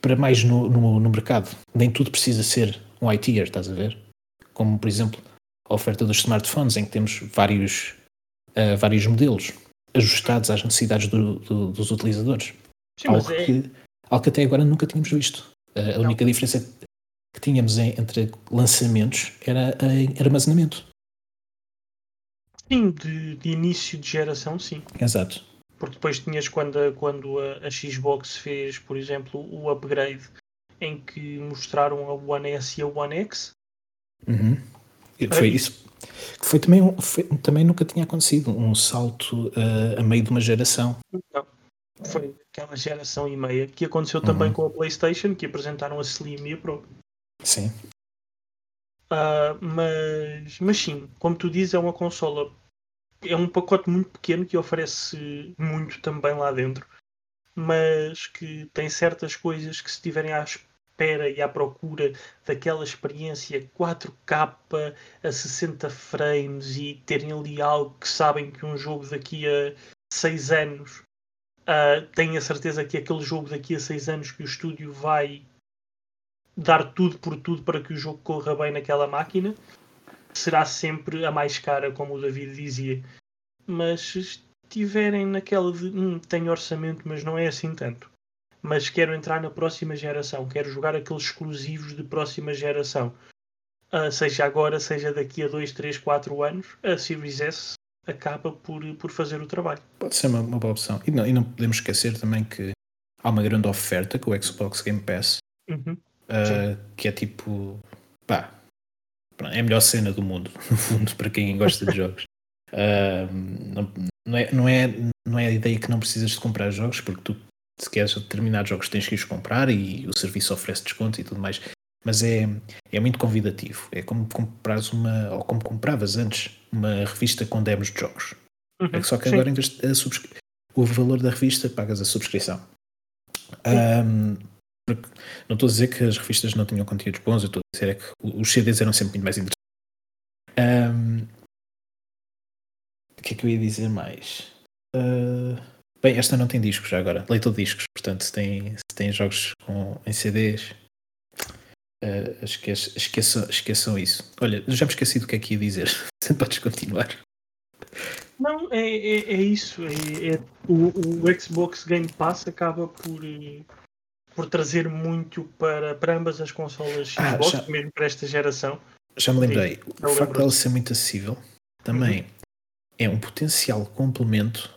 [SPEAKER 2] para mais no, no, no mercado. Nem tudo precisa ser um ITer, estás a ver? Como, por exemplo, a oferta dos smartphones, em que temos vários, eh, vários modelos ajustados às necessidades do- do- dos utilizadores.
[SPEAKER 1] Sim,
[SPEAKER 2] algo,
[SPEAKER 1] é,
[SPEAKER 2] que, algo que até agora nunca tínhamos visto. Eh, a
[SPEAKER 1] Não.
[SPEAKER 2] única diferença que tínhamos em- entre lançamentos era em armazenamento.
[SPEAKER 1] sim, de, de início de geração, sim.
[SPEAKER 2] Exato.
[SPEAKER 1] Porque depois tinhas quando, a, quando a, a Xbox fez, por exemplo, o upgrade em que mostraram a One S e a One X.
[SPEAKER 2] Uhum. Foi isso. que Foi também, foi- também nunca tinha acontecido um salto eh, a meio de uma geração.
[SPEAKER 1] Não. Foi aquela geração e meia que aconteceu também
[SPEAKER 2] Uhum.
[SPEAKER 1] com a PlayStation, que apresentaram a Slim e a Pro.
[SPEAKER 2] Sim.
[SPEAKER 1] Ah, mas, mas sim, como tu dizes, é uma consola. É um pacote muito pequeno que oferece muito também lá dentro, mas que tem certas coisas que, se estiverem à espera e à procura daquela experiência 4K a 60 frames e terem ali algo que sabem que um jogo daqui a 6 anos têm a certeza que aquele jogo daqui a 6 anos que o estúdio vai dar tudo por tudo para que o jogo corra bem naquela máquina, será sempre a mais cara, como o David dizia. Mas se estiverem naquela de hum, tenho orçamento, mas não é assim tanto. Mas quero entrar na próxima geração, quero jogar aqueles exclusivos de próxima geração. Ah, seja agora, seja daqui a 2, 3, 4 anos, a Series S acaba por, por fazer o trabalho.
[SPEAKER 2] Pode ser uma, uma boa opção. E não, e não podemos esquecer também que há uma grande oferta com o Xbox Game Pass,
[SPEAKER 1] Uhum.
[SPEAKER 2] uh, que é tipo. pá. É a melhor cena do mundo, no fundo, para quem gosta de jogos. Uh, não, não, é, não, é, não é a ideia que não precisas de comprar jogos, porque tu, se queres determinados jogos, tens que os comprar e o serviço oferece desconto e tudo mais. Mas é, é muito convidativo. É como comprares uma, ou como compravas antes, uma revista com demos de jogos.
[SPEAKER 1] Uhum.
[SPEAKER 2] É que só que
[SPEAKER 1] Sim.
[SPEAKER 2] agora, em vez de o valor da revista, pagas a subscrição. Ahm, porque não estou a dizer que as revistas não tinham conteúdos bons, eu estou a dizer é que os CDs eram sempre muito mais interessantes. Ahm, o que é que eu ia dizer mais? Ah, bem, esta não tem discos já agora, leitor de discos, portanto, se tem, se tem jogos com, em CDs, ah, esqueçam, esqueçam, esqueçam isso. Olha, já me esqueci do que é que ia dizer. Podes continuar.
[SPEAKER 1] Não, é, é, é isso. É, é- o, o Xbox Game Pass acaba por, eh, por trazer muito para, para ambas as consolas
[SPEAKER 2] Ah,
[SPEAKER 1] Xbox,
[SPEAKER 2] já-
[SPEAKER 1] mesmo para esta geração.
[SPEAKER 2] Já me lembrei, o facto dela ser muito acessível também é um potencial complemento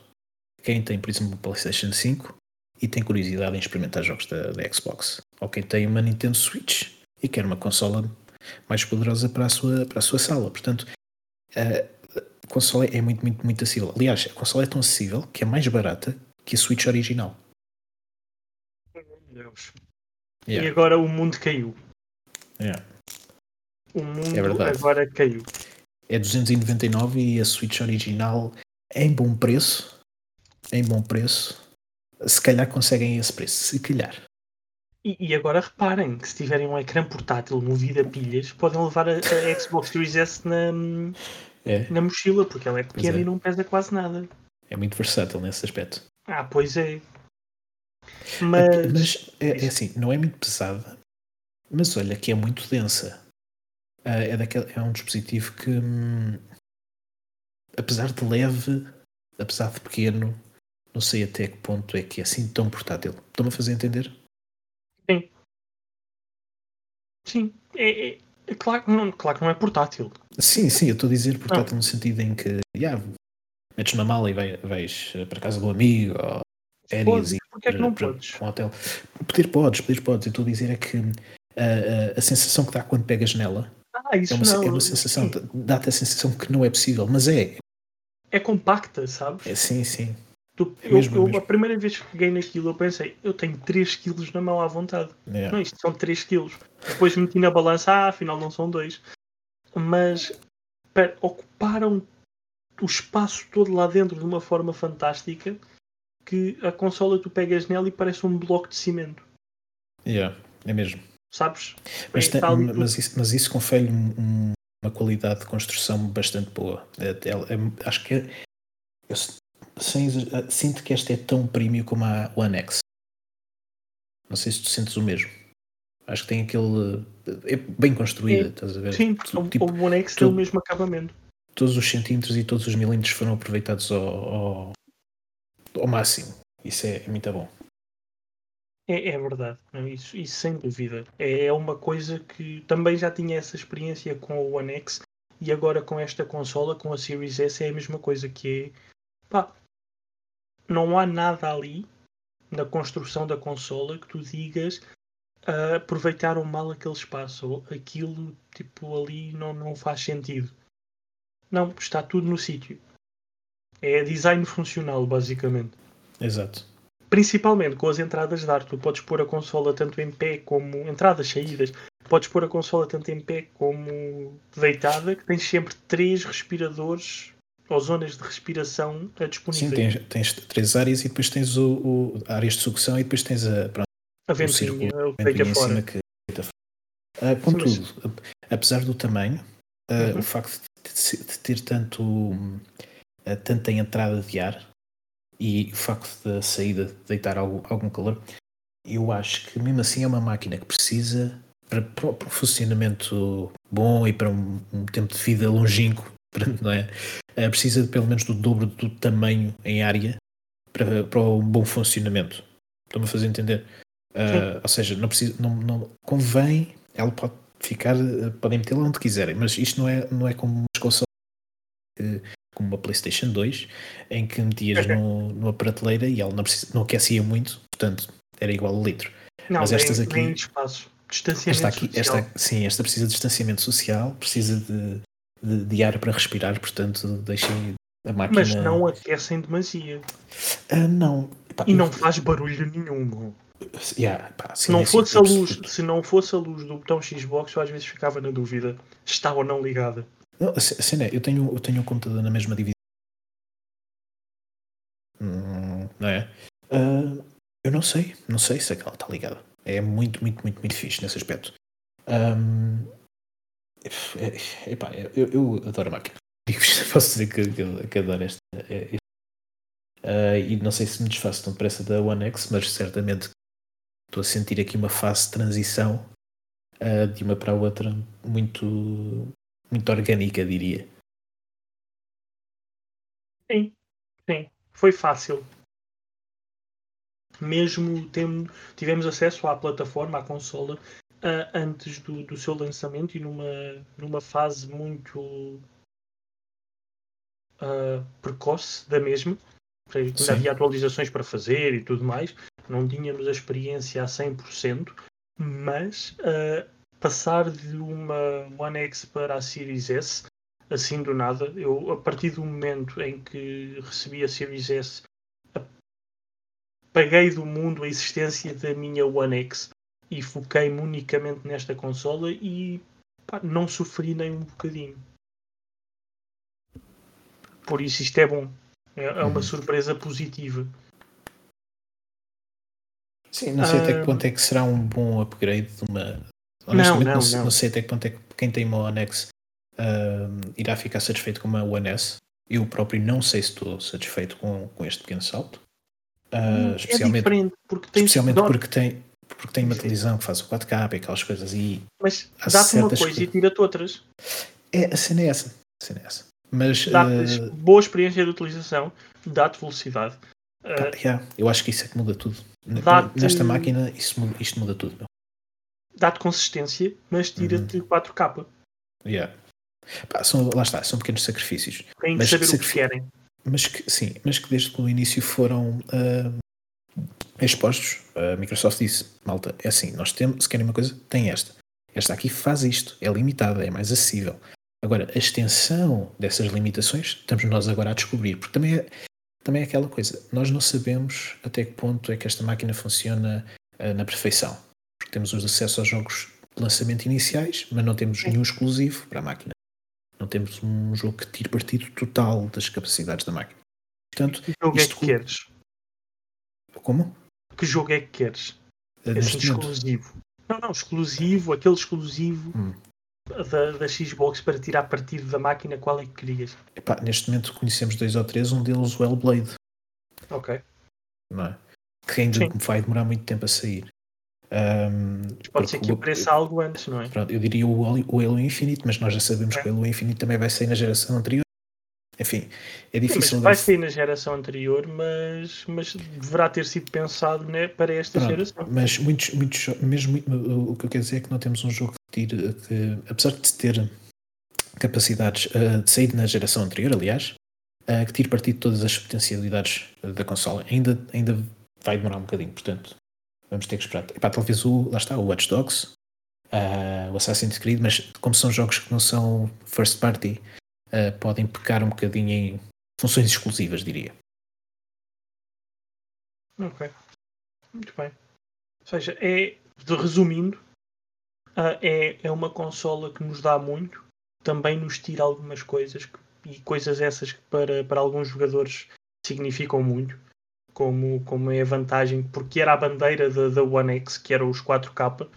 [SPEAKER 2] quem tem, por exemplo, uma PlayStation 5 e tem curiosidade em experimentar jogos da, da Xbox, ou quem tem uma Nintendo Switch e quer uma consola mais poderosa para a sua, para a sua sala. Portanto, a consola é muito, muito, muito acessível. Aliás, a consola é tão acessível que é mais barata que a Switch original.
[SPEAKER 1] Yeah. E agora o mundo caiu.
[SPEAKER 2] Yeah.
[SPEAKER 1] O mundo é agora caiu.
[SPEAKER 2] É 299 e a Switch original em bom preço. Em bom preço. Se calhar conseguem esse preço. Se calhar.
[SPEAKER 1] E, e, agora reparem que se tiverem um ecrã portátil movido a pilhas, podem levar a, a Xbox Series S na, é. na mochila, porque ela é pequena é. e não pesa quase nada.
[SPEAKER 2] É muito versátil nesse aspecto.
[SPEAKER 1] Ah, pois é.
[SPEAKER 2] Mas, mas é, é, assim, não é muito pesada, mas olha que é muito densa. Ah, é, daquele, é um dispositivo que, hum, apesar de leve, apesar de pequeno, não sei até que ponto é que é assim tão portátil. Estão-me a fazer entender?
[SPEAKER 1] Sim. Sim. É, é, é claro, não, claro que não é portátil.
[SPEAKER 2] Sim, sim, eu estou a dizer portátil não. no sentido em que yeah, metes na mala e vai, vais para casa do amigo ou
[SPEAKER 1] férias e porque é que não podes?
[SPEAKER 2] Um hotel. Poder podes, poder podes. Eu estou a dizer é que a, a, a sensação que dá quando pegas nela
[SPEAKER 1] ah, é,
[SPEAKER 2] uma,
[SPEAKER 1] não,
[SPEAKER 2] é uma sensação, dá-te a sensação que não é possível, mas é.
[SPEAKER 1] É compacta, sabes?
[SPEAKER 2] É, sim, sim.
[SPEAKER 1] Tu, é mesmo, eu, eu, a primeira vez que peguei naquilo, eu pensei, eu tenho 3 kg na mão à vontade. Yeah. Não, isto são 3 kg. Depois meti na balança, ah, afinal não são 2. Mas pera, ocuparam o espaço todo lá dentro de uma forma fantástica que a consola tu pegas nela e parece um bloco de cimento.
[SPEAKER 2] Yeah, é mesmo.
[SPEAKER 1] Sabes?
[SPEAKER 2] Mas, tem, mas, isso, mas isso confere um, uma qualidade de construção bastante boa. É, é, é, acho que é, eu, sem, ah, sinto que esta é tão premium como a One X. Não sei se tu sentes o mesmo. Acho que tem aquele. É bem construída, é, estás a ver?
[SPEAKER 1] Sim, tipo, o One X tem o mesmo acabamento.
[SPEAKER 2] Todos os centímetros e todos os milímetros foram aproveitados ao, ao, ao máximo. Isso é, é muito bom.
[SPEAKER 1] É, é verdade, isso, isso sem dúvida. É, é uma coisa que também já tinha essa experiência com o One X e agora com esta consola, com a Series S, é a mesma coisa que é pá, não há nada ali na construção da consola que tu digas uh, aproveitaram mal aquele espaço ou aquilo tipo ali não, não faz sentido. Não, está tudo no sítio. É design funcional, basicamente.
[SPEAKER 2] Exato.
[SPEAKER 1] Principalmente com as entradas de ar. Tu podes pôr a consola tanto em pé como. entradas, saídas. Podes pôr a consola tanto em pé como deitada, que tens sempre três respiradores ou zonas de respiração disponíveis.
[SPEAKER 2] Sim, tens, tens três áreas e depois tens o, o, áreas de sucção e depois tens a, pronto,
[SPEAKER 1] a ventoinha, o, o ventoinha em fora. que
[SPEAKER 2] uh, Contudo, Sim, mas... apesar do tamanho, uh, uhum. o facto de, de ter tanto uh, tanta entrada de ar e o facto da saída de deitar algum, algum calor, eu acho que mesmo assim é uma máquina que precisa para, para um funcionamento bom e para um, um tempo de vida longínquo não é? Uh, precisa de, pelo menos do dobro do tamanho em área para, para um bom funcionamento. Estou-me a fazer entender? Uh, ou seja, não, precisa, não, não convém, ela pode ficar, podem metê-la onde quiserem, mas isto não é, não é como uma consolas como uma PlayStation 2, em que metias no, numa prateleira e ela não, precisa, não aquecia muito, portanto era igual a litro.
[SPEAKER 1] Não, mas estas aqui. Nem espaço. Distanciamento
[SPEAKER 2] esta aqui, social. Esta, sim, esta precisa de distanciamento social, precisa de de, de ar para respirar, portanto deixem a máquina.
[SPEAKER 1] Mas não aquecem demasia.
[SPEAKER 2] Uh, não.
[SPEAKER 1] e não faz barulho nenhum.
[SPEAKER 2] Yeah, pá,
[SPEAKER 1] se, não fosse a luz, se não fosse a luz do botão Xbox, eu às vezes ficava na dúvida está ou não ligada.
[SPEAKER 2] Não, a cena é, eu tenho, eu tenho um computador na mesma divisão. Hum, não é? Uh, eu não sei, não sei se aquela está ligada. É muito, muito, muito, muito fixe nesse aspecto. Um, é, epá, eu, eu adoro a máquina. Posso dizer que, que, que adoro esta. esta. Uh, e não sei se me desfaço tão depressa da One X, mas certamente estou a sentir aqui uma fase de transição uh, de uma para a outra muito, muito orgânica, diria.
[SPEAKER 1] Sim, sim. Foi fácil. Mesmo tendo, tivemos acesso à plataforma, à consola, uh, antes do, do, seu lançamento e numa, numa fase muito uh, precoce da mesma. Ainda havia atualizações para fazer e tudo mais. Não tínhamos a experiência a 100%, mas uh, passar de uma One X para a Series S, assim do nada, eu a partir do momento em que recebi a Series S, apaguei do mundo a existência da minha One X e foquei-me unicamente nesta consola e pá, não sofri nem um bocadinho. Por isso isto é bom. É, é uma uhum. surpresa positiva.
[SPEAKER 2] Sim, não sei uh... até que ah, ponto é que será um bom upgrade de uma. Honestamente, não, não, não, não. sei até que ponto é que quem tem uma One X uh, irá ficar satisfeito com uma One S. Eu próprio não sei se estou satisfeito com, com este pequeno salto. Uh, especialmente é porque, especialmente porque tem porque tem uma televisão que faz o 4K e aquelas coisas e
[SPEAKER 1] mas dá-te uma coisa que... e tira-te outras
[SPEAKER 2] é, a cena é essa, a cena é essa. mas
[SPEAKER 1] dá-te uh... boa experiência de utilização dá-te velocidade
[SPEAKER 2] uh... yeah, eu acho que isso é que muda tudo nesta máquina isso, isto muda tudo
[SPEAKER 1] dá-te consistência mas tira-te uhum. 4K
[SPEAKER 2] yeah. Pá, são, lá está, são pequenos sacrifícios
[SPEAKER 1] têm que saber o que querem
[SPEAKER 2] mas que, sim, mas que desde o início foram uh, expostos. A Microsoft disse: malta, é assim, nós temos, se querem uma coisa, tem esta. Esta aqui faz isto, é limitada, é mais acessível. Agora, a extensão dessas limitações estamos nós agora a descobrir, porque também é, também é aquela coisa, nós não sabemos até que ponto é que esta máquina funciona uh, na perfeição. Porque temos os acessos aos jogos de lançamento iniciais, mas não temos nenhum exclusivo para a máquina. Não temos um jogo que tire partido total das capacidades da máquina. Portanto,
[SPEAKER 1] que jogo é que queres?
[SPEAKER 2] Como?
[SPEAKER 1] Que jogo é que queres? É assim, exclusivo. Não, não, exclusivo, aquele exclusivo hum. da, da Xbox para tirar partido da máquina, qual é que querias?
[SPEAKER 2] Epá, neste momento conhecemos dois ou três, um deles o Hellblade.
[SPEAKER 1] Ok.
[SPEAKER 2] Não é? Que ainda Sim. vai demorar muito tempo a sair. Um,
[SPEAKER 1] pode ser que apareça algo antes, não é?
[SPEAKER 2] Pronto, eu diria o, o Halo Infinite, mas nós já sabemos é. que o Halo Infinite também vai sair na geração anterior. Enfim, é difícil.
[SPEAKER 1] Sim, vai sair na geração anterior, mas, mas deverá ter sido pensado né, para esta Pronto, geração.
[SPEAKER 2] Mas muitos, muitos, mesmo o que eu quero dizer é que não temos um jogo que tire, que, apesar de ter capacidades uh, de sair na geração anterior, aliás, uh, que tire partido de todas as potencialidades da consola, ainda, ainda vai demorar um bocadinho, portanto, Vamos ter que esperar. Epá, talvez o, lá está, o Watch Dogs, uh, o Assassin's Creed, mas como são jogos que não são first party, uh, podem pecar um bocadinho em funções exclusivas, diria.
[SPEAKER 1] Ok. Muito bem. Ou seja, é, de resumindo, uh, é, é uma consola que nos dá muito, também nos tira algumas coisas que, e coisas essas que para, para alguns jogadores significam muito como, como é a vantagem, porque era a bandeira da, One X, que era os 4K, uh,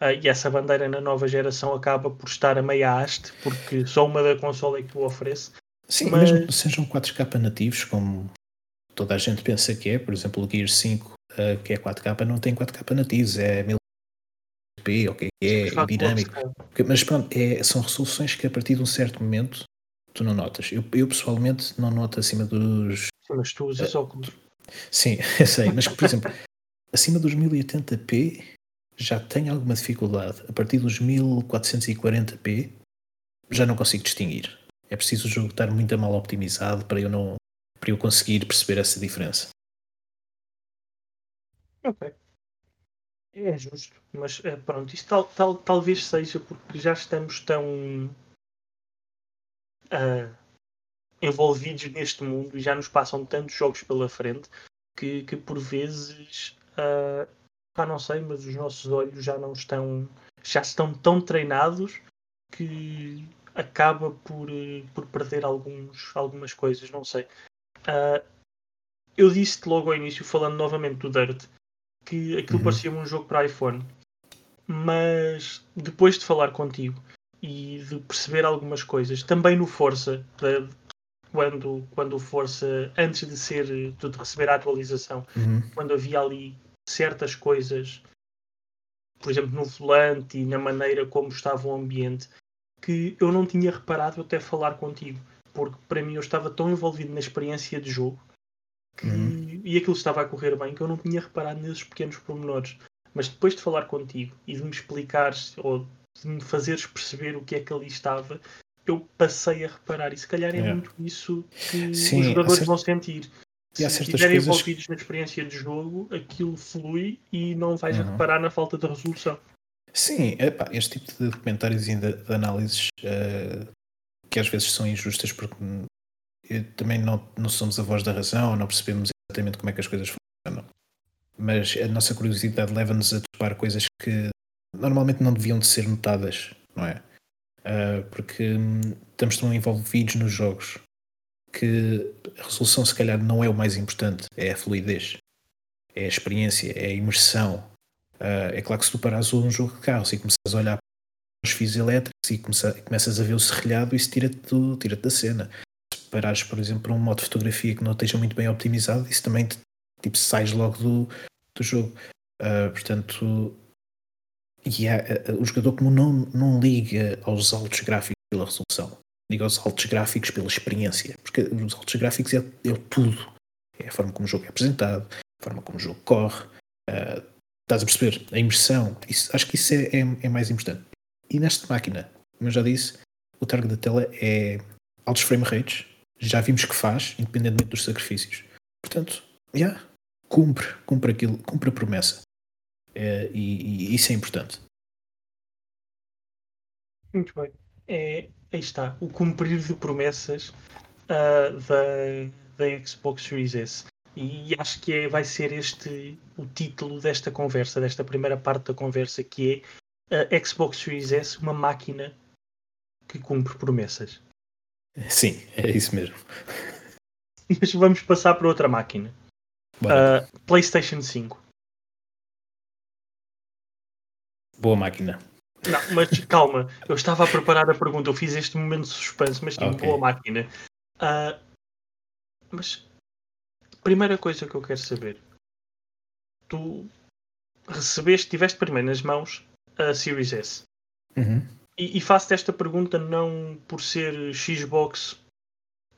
[SPEAKER 1] ah, e essa bandeira na nova geração acaba por estar a meia haste, porque só uma da consola é que o oferece.
[SPEAKER 2] Sim, mas... mesmo que sejam 4K nativos, como toda a gente pensa que é, por exemplo, o Gear 5, uh, ah, que é 4K, não tem 4K nativos, é 1000p, ok, é, é dinâmico. Mas pronto, é, são resoluções que a partir de um certo momento tu não notas. Eu, eu pessoalmente não noto acima dos.
[SPEAKER 1] Mas tu usas uh, óculos.
[SPEAKER 2] Sim, eu sei, mas por exemplo, acima dos 1080p já tenho alguma dificuldade. A partir dos 1440p já não consigo distinguir. É preciso o jogo estar muito mal optimizado para eu não para eu conseguir perceber essa diferença.
[SPEAKER 1] Ok. É justo, mas eh, pronto, isto tal, tal, talvez seja porque já estamos tão uh, envolvidos neste mundo e já nos passam tantos jogos pela frente que, que por vezes, uh, ah, não sei, mas os nossos olhos já não estão, já estão tão treinados que acaba por, por perder alguns, algumas coisas, não sei. Uh, eu disse-te logo ao início, falando novamente do Dirt, que aquilo uhum. parecia-me um jogo para iPhone. Mas depois de falar contigo e de perceber algumas coisas, também no Força, quando, quando o Força, antes de ser de receber a atualização,
[SPEAKER 2] uhum.
[SPEAKER 1] quando havia ali certas coisas, por exemplo, no volante e na maneira como estava o ambiente, que eu não tinha reparado até falar contigo, porque para mim eu estava tão envolvido na experiência de jogo que, uhum. e aquilo estava a correr bem que eu não tinha reparado nesses pequenos pormenores. Mas depois de falar contigo e de me explicares ou de me fazeres perceber o que é que ali estava, eu passei a reparar, e se calhar é yeah. muito isso que Sim, os jogadores vão sentir. se estiverem coisas... envolvidos na experiência de jogo, aquilo flui e não vais uhum. a reparar na falta de resolução.
[SPEAKER 2] Sim, epá, este tipo de documentários e de, de análises uh, que às vezes são injustas porque também não, não somos a voz da razão, não percebemos exatamente como é que as coisas funcionam. Mas a nossa curiosidade leva-nos a topar coisas que normalmente não deviam de ser notadas, não é? Uh, porque hum, estamos tão envolvidos nos jogos que a resolução se calhar não é o mais importante, é a fluidez, é a experiência, é a imersão. Uh, é claro que se tu paras um jogo de carros e começas a olhar para os fios elétricos e começa, começas a ver o serrilhado, isso tira-te tira da cena. Se parares, por exemplo, para um modo de fotografia que não esteja muito bem optimizado, isso também te, tipo, sais logo do, do jogo. Uh, portanto, e há, uh, o jogador comum não, não liga aos altos gráficos pela resolução digo aos altos gráficos pela experiência, porque os altos gráficos é, é tudo. É a forma como o jogo é apresentado, a forma como o jogo corre, uh, estás a perceber? A imersão, isso, acho que isso é, é, é, mais importante. E nesta máquina, como eu já disse, o target da tela é altos frame rates, já vimos que faz, independentemente dos sacrifícios. Portanto, já, yeah, cumpre, cumpre aquilo, cumpre a promessa. Uh, e, e isso é importante.
[SPEAKER 1] Muito bem. É, aí está, o cumprir de promessas uh, da, da Xbox Series S. E acho que é, vai ser este o título desta conversa, desta primeira parte da conversa, que é a Xbox Series S, uma máquina que cumpre promessas.
[SPEAKER 2] Sim, é isso mesmo.
[SPEAKER 1] Mas vamos passar para outra máquina. Uh, PlayStation 5.
[SPEAKER 2] Boa máquina.
[SPEAKER 1] Não, mas calma, eu estava a preparar a pergunta, eu fiz este momento de suspense, mas tinha okay. boa máquina. Uh, mas, primeira coisa que eu quero saber: tu recebeste, tiveste primeiro nas mãos a Series S.
[SPEAKER 2] Uhum.
[SPEAKER 1] E, e faço-te esta pergunta não por ser Xbox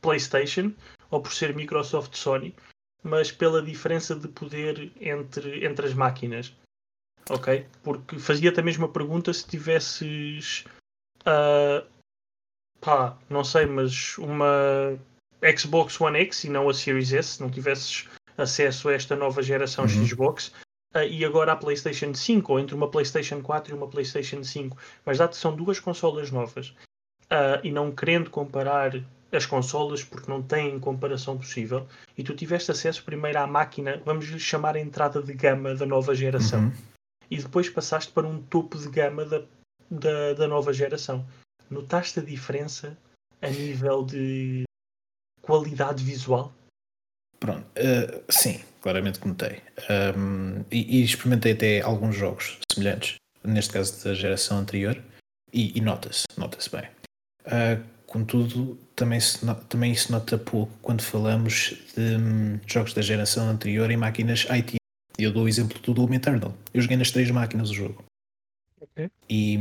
[SPEAKER 1] PlayStation ou por ser Microsoft Sony, mas pela diferença de poder entre, entre as máquinas. Ok? Porque fazia-te a mesma pergunta se tivesses. Uh, pá, não sei, mas uma Xbox One X e não a Series S, se não tivesses acesso a esta nova geração uhum. Xbox. Uh, e agora a PlayStation 5, ou entre uma PlayStation 4 e uma PlayStation 5. Mas dado que são duas consolas novas uh, e não querendo comparar as consolas porque não têm comparação possível, e tu tiveste acesso primeiro à máquina, vamos lhe chamar a entrada de gama da nova geração. Uhum e depois passaste para um topo de gama da, da, da nova geração. Notaste a diferença a nível de qualidade visual?
[SPEAKER 2] Pronto, uh, sim, claramente que notei. Um, e, e, experimentei até alguns jogos semelhantes, neste caso da geração anterior, e, e nota-se, nota-se bem. Uh, contudo, também se, também se nota pouco quando falamos de um, jogos da geração anterior em máquinas IT eu dou o exemplo do Doom Eternal. Eu joguei nas três máquinas o jogo.
[SPEAKER 1] Okay.
[SPEAKER 2] E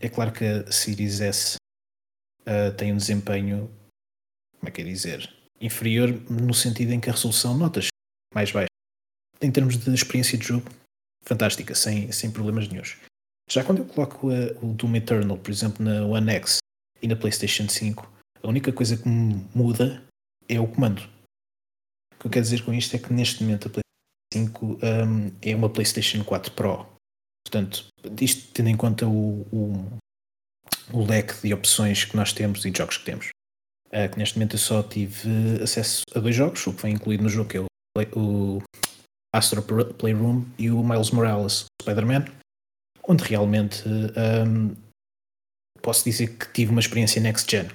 [SPEAKER 2] é claro que a Series S uh, tem um desempenho, como é que é dizer, inferior no sentido em que a resolução notas mais baixa. Em termos de experiência de jogo, fantástica, sem, sem problemas nenhums. Já quando eu coloco a, o Doom Eternal, por exemplo, na One X e na PlayStation 5, a única coisa que muda é o comando. O que eu quero dizer com isto é que neste momento a 5 um, é uma PlayStation 4 Pro. Portanto, isto tendo em conta o, o, o, leque de opções que nós temos e de jogos que temos. Uh, que neste momento eu só tive acesso a dois jogos, o que vem incluído no jogo, que é o, o Astro Playroom e o Miles Morales Spider-Man, onde realmente um, posso dizer que tive uma experiência next gen.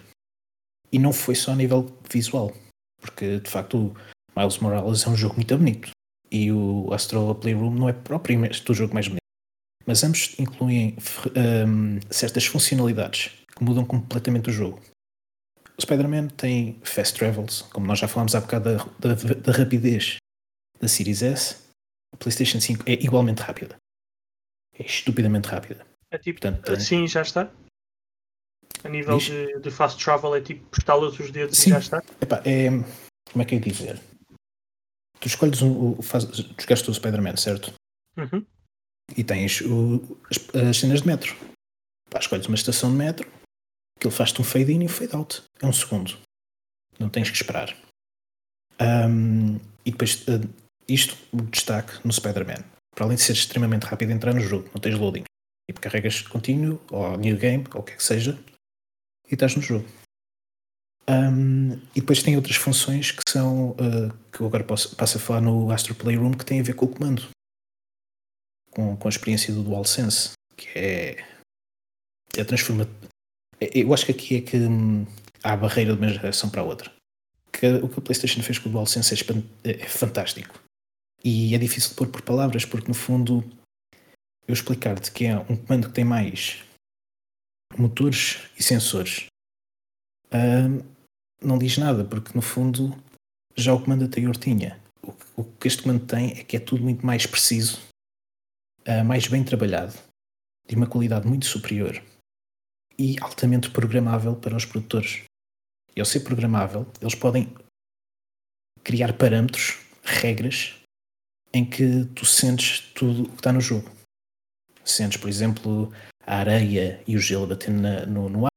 [SPEAKER 2] E não foi só a nível visual, porque de facto o Miles Morales é um jogo muito bonito e o Astro Playroom não é propriamente o jogo mais bonito. Mas ambos incluem um, certas funcionalidades que mudam completamente o jogo. O Spider-Man tem fast travels, como nós já falámos há bocado da, da, da rapidez da Series S. A PlayStation 5 é igualmente rápida. É estupidamente rápida.
[SPEAKER 1] É tipo, Portanto, assim já está? A nível de, de, fast travel é tipo estalas os dedos Sim. e já está?
[SPEAKER 2] Epá, é, como é que é dizer? Tu escolhes um, faz, jogaste o Spider-Man, certo?
[SPEAKER 1] Uhum.
[SPEAKER 2] E tens o, as, as, cenas de metro. Pá, escolhes uma estação de metro, que ele faz-te um fade in e um fade out. É um segundo. Não tens que esperar. Um, E depois, uh, isto, o destaque no Spider-Man. Para além de ser extremamente rápido entrar no jogo, não tens loading. E carregas contínuo, ou new game, ou o que é que seja, e estás no jogo. Um, e depois tem outras funções que são uh, que eu agora posso, passo a falar no Astro Playroom que tem a ver com o comando. Com, com a experiência do DualSense que é, é transforma é, eu acho que aqui é que hum, há a barreira de uma geração para a outra. Que, o que a Playstation fez com o DualSense é, é, é fantástico. E é difícil de pôr por palavras porque no fundo eu explicar-te que é um comando que tem mais motores e sensores uh, não diz nada, porque no fundo já o comando anterior tinha. O, o que este comando tem é que é tudo muito mais preciso, uh, mais bem trabalhado, de uma qualidade muito superior e altamente programável para os produtores. E ao ser programável, eles podem criar parâmetros, regras, em que tu sentes tudo o que está no jogo. Sentes, por exemplo, a areia e o gelo batendo na, no, no ar,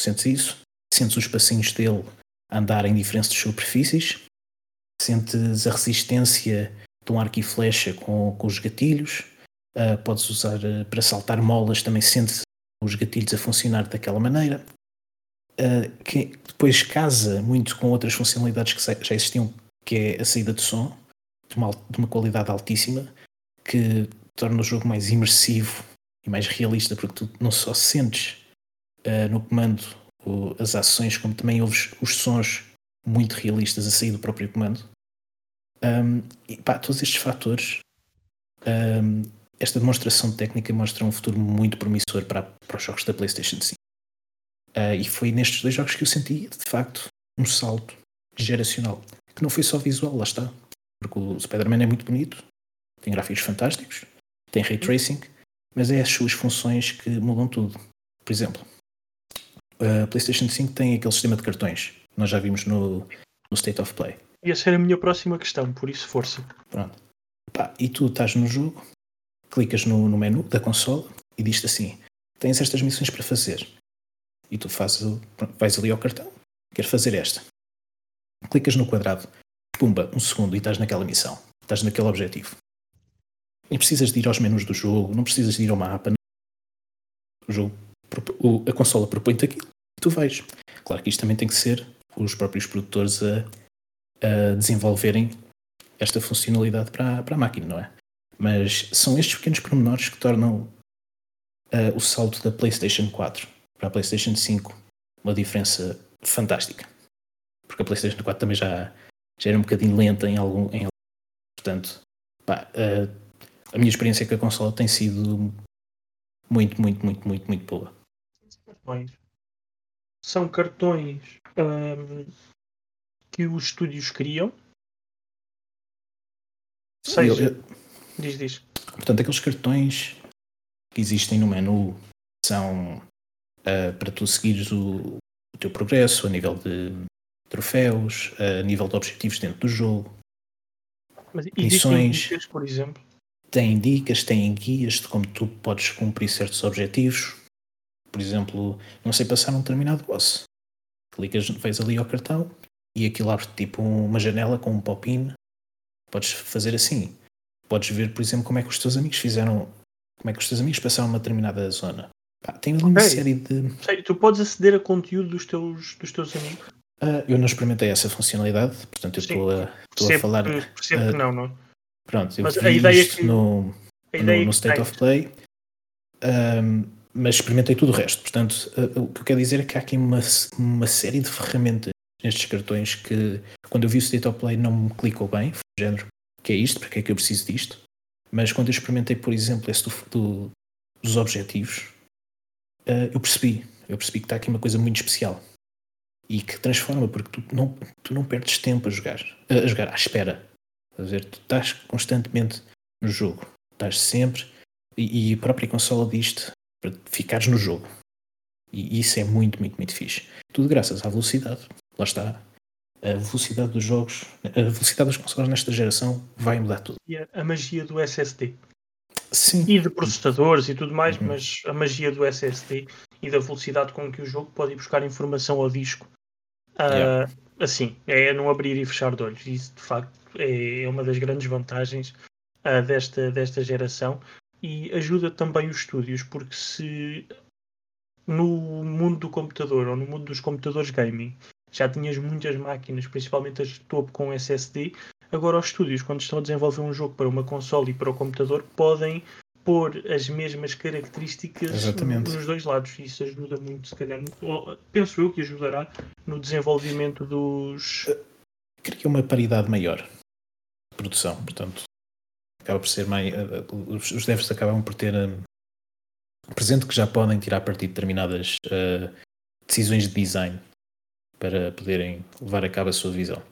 [SPEAKER 2] sentes isso, sentes os passinhos dele andar em diferentes superfícies, sentes a resistência de um arco e flecha com, com os gatilhos, uh, podes usar uh, para saltar molas, também sentes os gatilhos a funcionar daquela maneira, uh, que depois casa muito com outras funcionalidades que já existiam, que é a saída de som, de uma, de uma qualidade altíssima, que torna o jogo mais imersivo e mais realista, porque tu não só sentes no comando o, as ações, como também ouves os sons muito realistas a sair do próprio comando. Um, e pá, todos estes fatores, um, esta demonstração técnica mostra um futuro muito promissor para, para os jogos da PlayStation 5. Uh, e foi nestes dois jogos que eu senti, de facto, um salto geracional. Que não foi só visual, lá está. Porque o Spider-Man é muito bonito, tem gráficos fantásticos, tem ray tracing, mas é as suas funções que mudam tudo. Por exemplo, a PlayStation 5 tem aquele sistema de cartões. Nós já vimos no, no State of Play.
[SPEAKER 1] Ia ser a minha próxima questão, por isso força.
[SPEAKER 2] Pronto. Pá, e tu estás no jogo, clicas no, no menu da consola e diz-te assim: tens estas missões para fazer. E tu fazes, vais ali ao cartão, queres fazer esta. Clicas no quadrado, pumba, um segundo e estás naquela missão. Estás naquele objetivo. Nem precisas de ir aos menus do jogo, não precisas de ir ao mapa. O jogo a consola propõe-te aquilo e tu vais. Claro que isto também tem que ser os próprios produtores a, a desenvolverem esta funcionalidade para, para a máquina, não é? Mas são estes pequenos pormenores que tornam uh, o salto da PlayStation 4 para a PlayStation 5 uma diferença fantástica. Porque a PlayStation 4 também já, já era um bocadinho lenta em algum. Em, portanto, pá, uh, a minha experiência com a consola tem sido muito, muito, muito, muito, muito boa
[SPEAKER 1] cartões são cartões um, que os estúdios criam. Seja, eu, eu, diz, diz.
[SPEAKER 2] Portanto, aqueles cartões que existem no menu são uh, para tu seguires o, o, teu progresso a nível de troféus, a nível de objetivos dentro do jogo.
[SPEAKER 1] Mas missões, dicas, por exemplo?
[SPEAKER 2] Tem dicas, tem guias de como tu podes cumprir certos objetivos. Por exemplo, não sei passar um determinado boss. Clicas, vais ali ao cartão e aquilo abre tipo uma janela com um pop-in. Podes fazer assim. Podes ver, por exemplo, como é que os teus amigos fizeram, como é que os teus amigos passaram uma determinada zona. Pá, tem uma okay. série de.
[SPEAKER 1] Sei, tu podes aceder a conteúdo dos teus, dos teus amigos.
[SPEAKER 2] Uh, eu não experimentei essa funcionalidade, portanto eu estou a, estou a falar.
[SPEAKER 1] Percebo uh, que não, não é?
[SPEAKER 2] Pronto, eu Mas vi a ideia isto que, no, no, no State of Play. Um, mas experimentei tudo o resto. Portanto, uh, o que eu quero dizer é que há aqui uma, uma série de ferramentas nestes cartões que, quando eu vi o State of Play, não me clicou bem. Foi o género, que é isto, porque é que eu preciso disto? Mas quando eu experimentei, por exemplo, esse do, do, dos objetivos, uh, eu percebi. Eu percebi que está aqui uma coisa muito especial e que transforma, porque tu não, tu não perdes tempo a jogar, a jogar à espera. A dizer, tu estás constantemente no jogo, estás sempre, e, e a própria consola diz-te, para ficares no jogo. E isso é muito, muito, muito fixe. Tudo graças à velocidade. Lá está. A velocidade dos jogos, a velocidade das consolas nesta geração vai mudar tudo.
[SPEAKER 1] E a, magia do SSD.
[SPEAKER 2] Sim.
[SPEAKER 1] E de processadores e tudo mais, uhum. mas a magia do SSD e da velocidade com que o jogo pode ir buscar informação ao disco Yeah. Assim, é não abrir e fechar de olhos. Isso, de facto, é uma das grandes vantagens uh, desta, desta geração e ajuda também os estúdios, porque se no mundo do computador ou no mundo dos computadores gaming já tinhas muitas máquinas, principalmente as de topo com SSD, agora os estúdios, quando estão a desenvolver um jogo para uma console e para o computador, podem pôr as mesmas características Exatamente. nos dois lados. Isso ajuda muito, se calhar, penso eu que ajudará no desenvolvimento dos.
[SPEAKER 2] Cria uma paridade maior de produção, portanto, acaba por ser mais. Eh, eh, os devs acabam por ter um, presente que já podem tirar partido de determinadas uh, decisões de design para poderem levar a cabo a sua visão.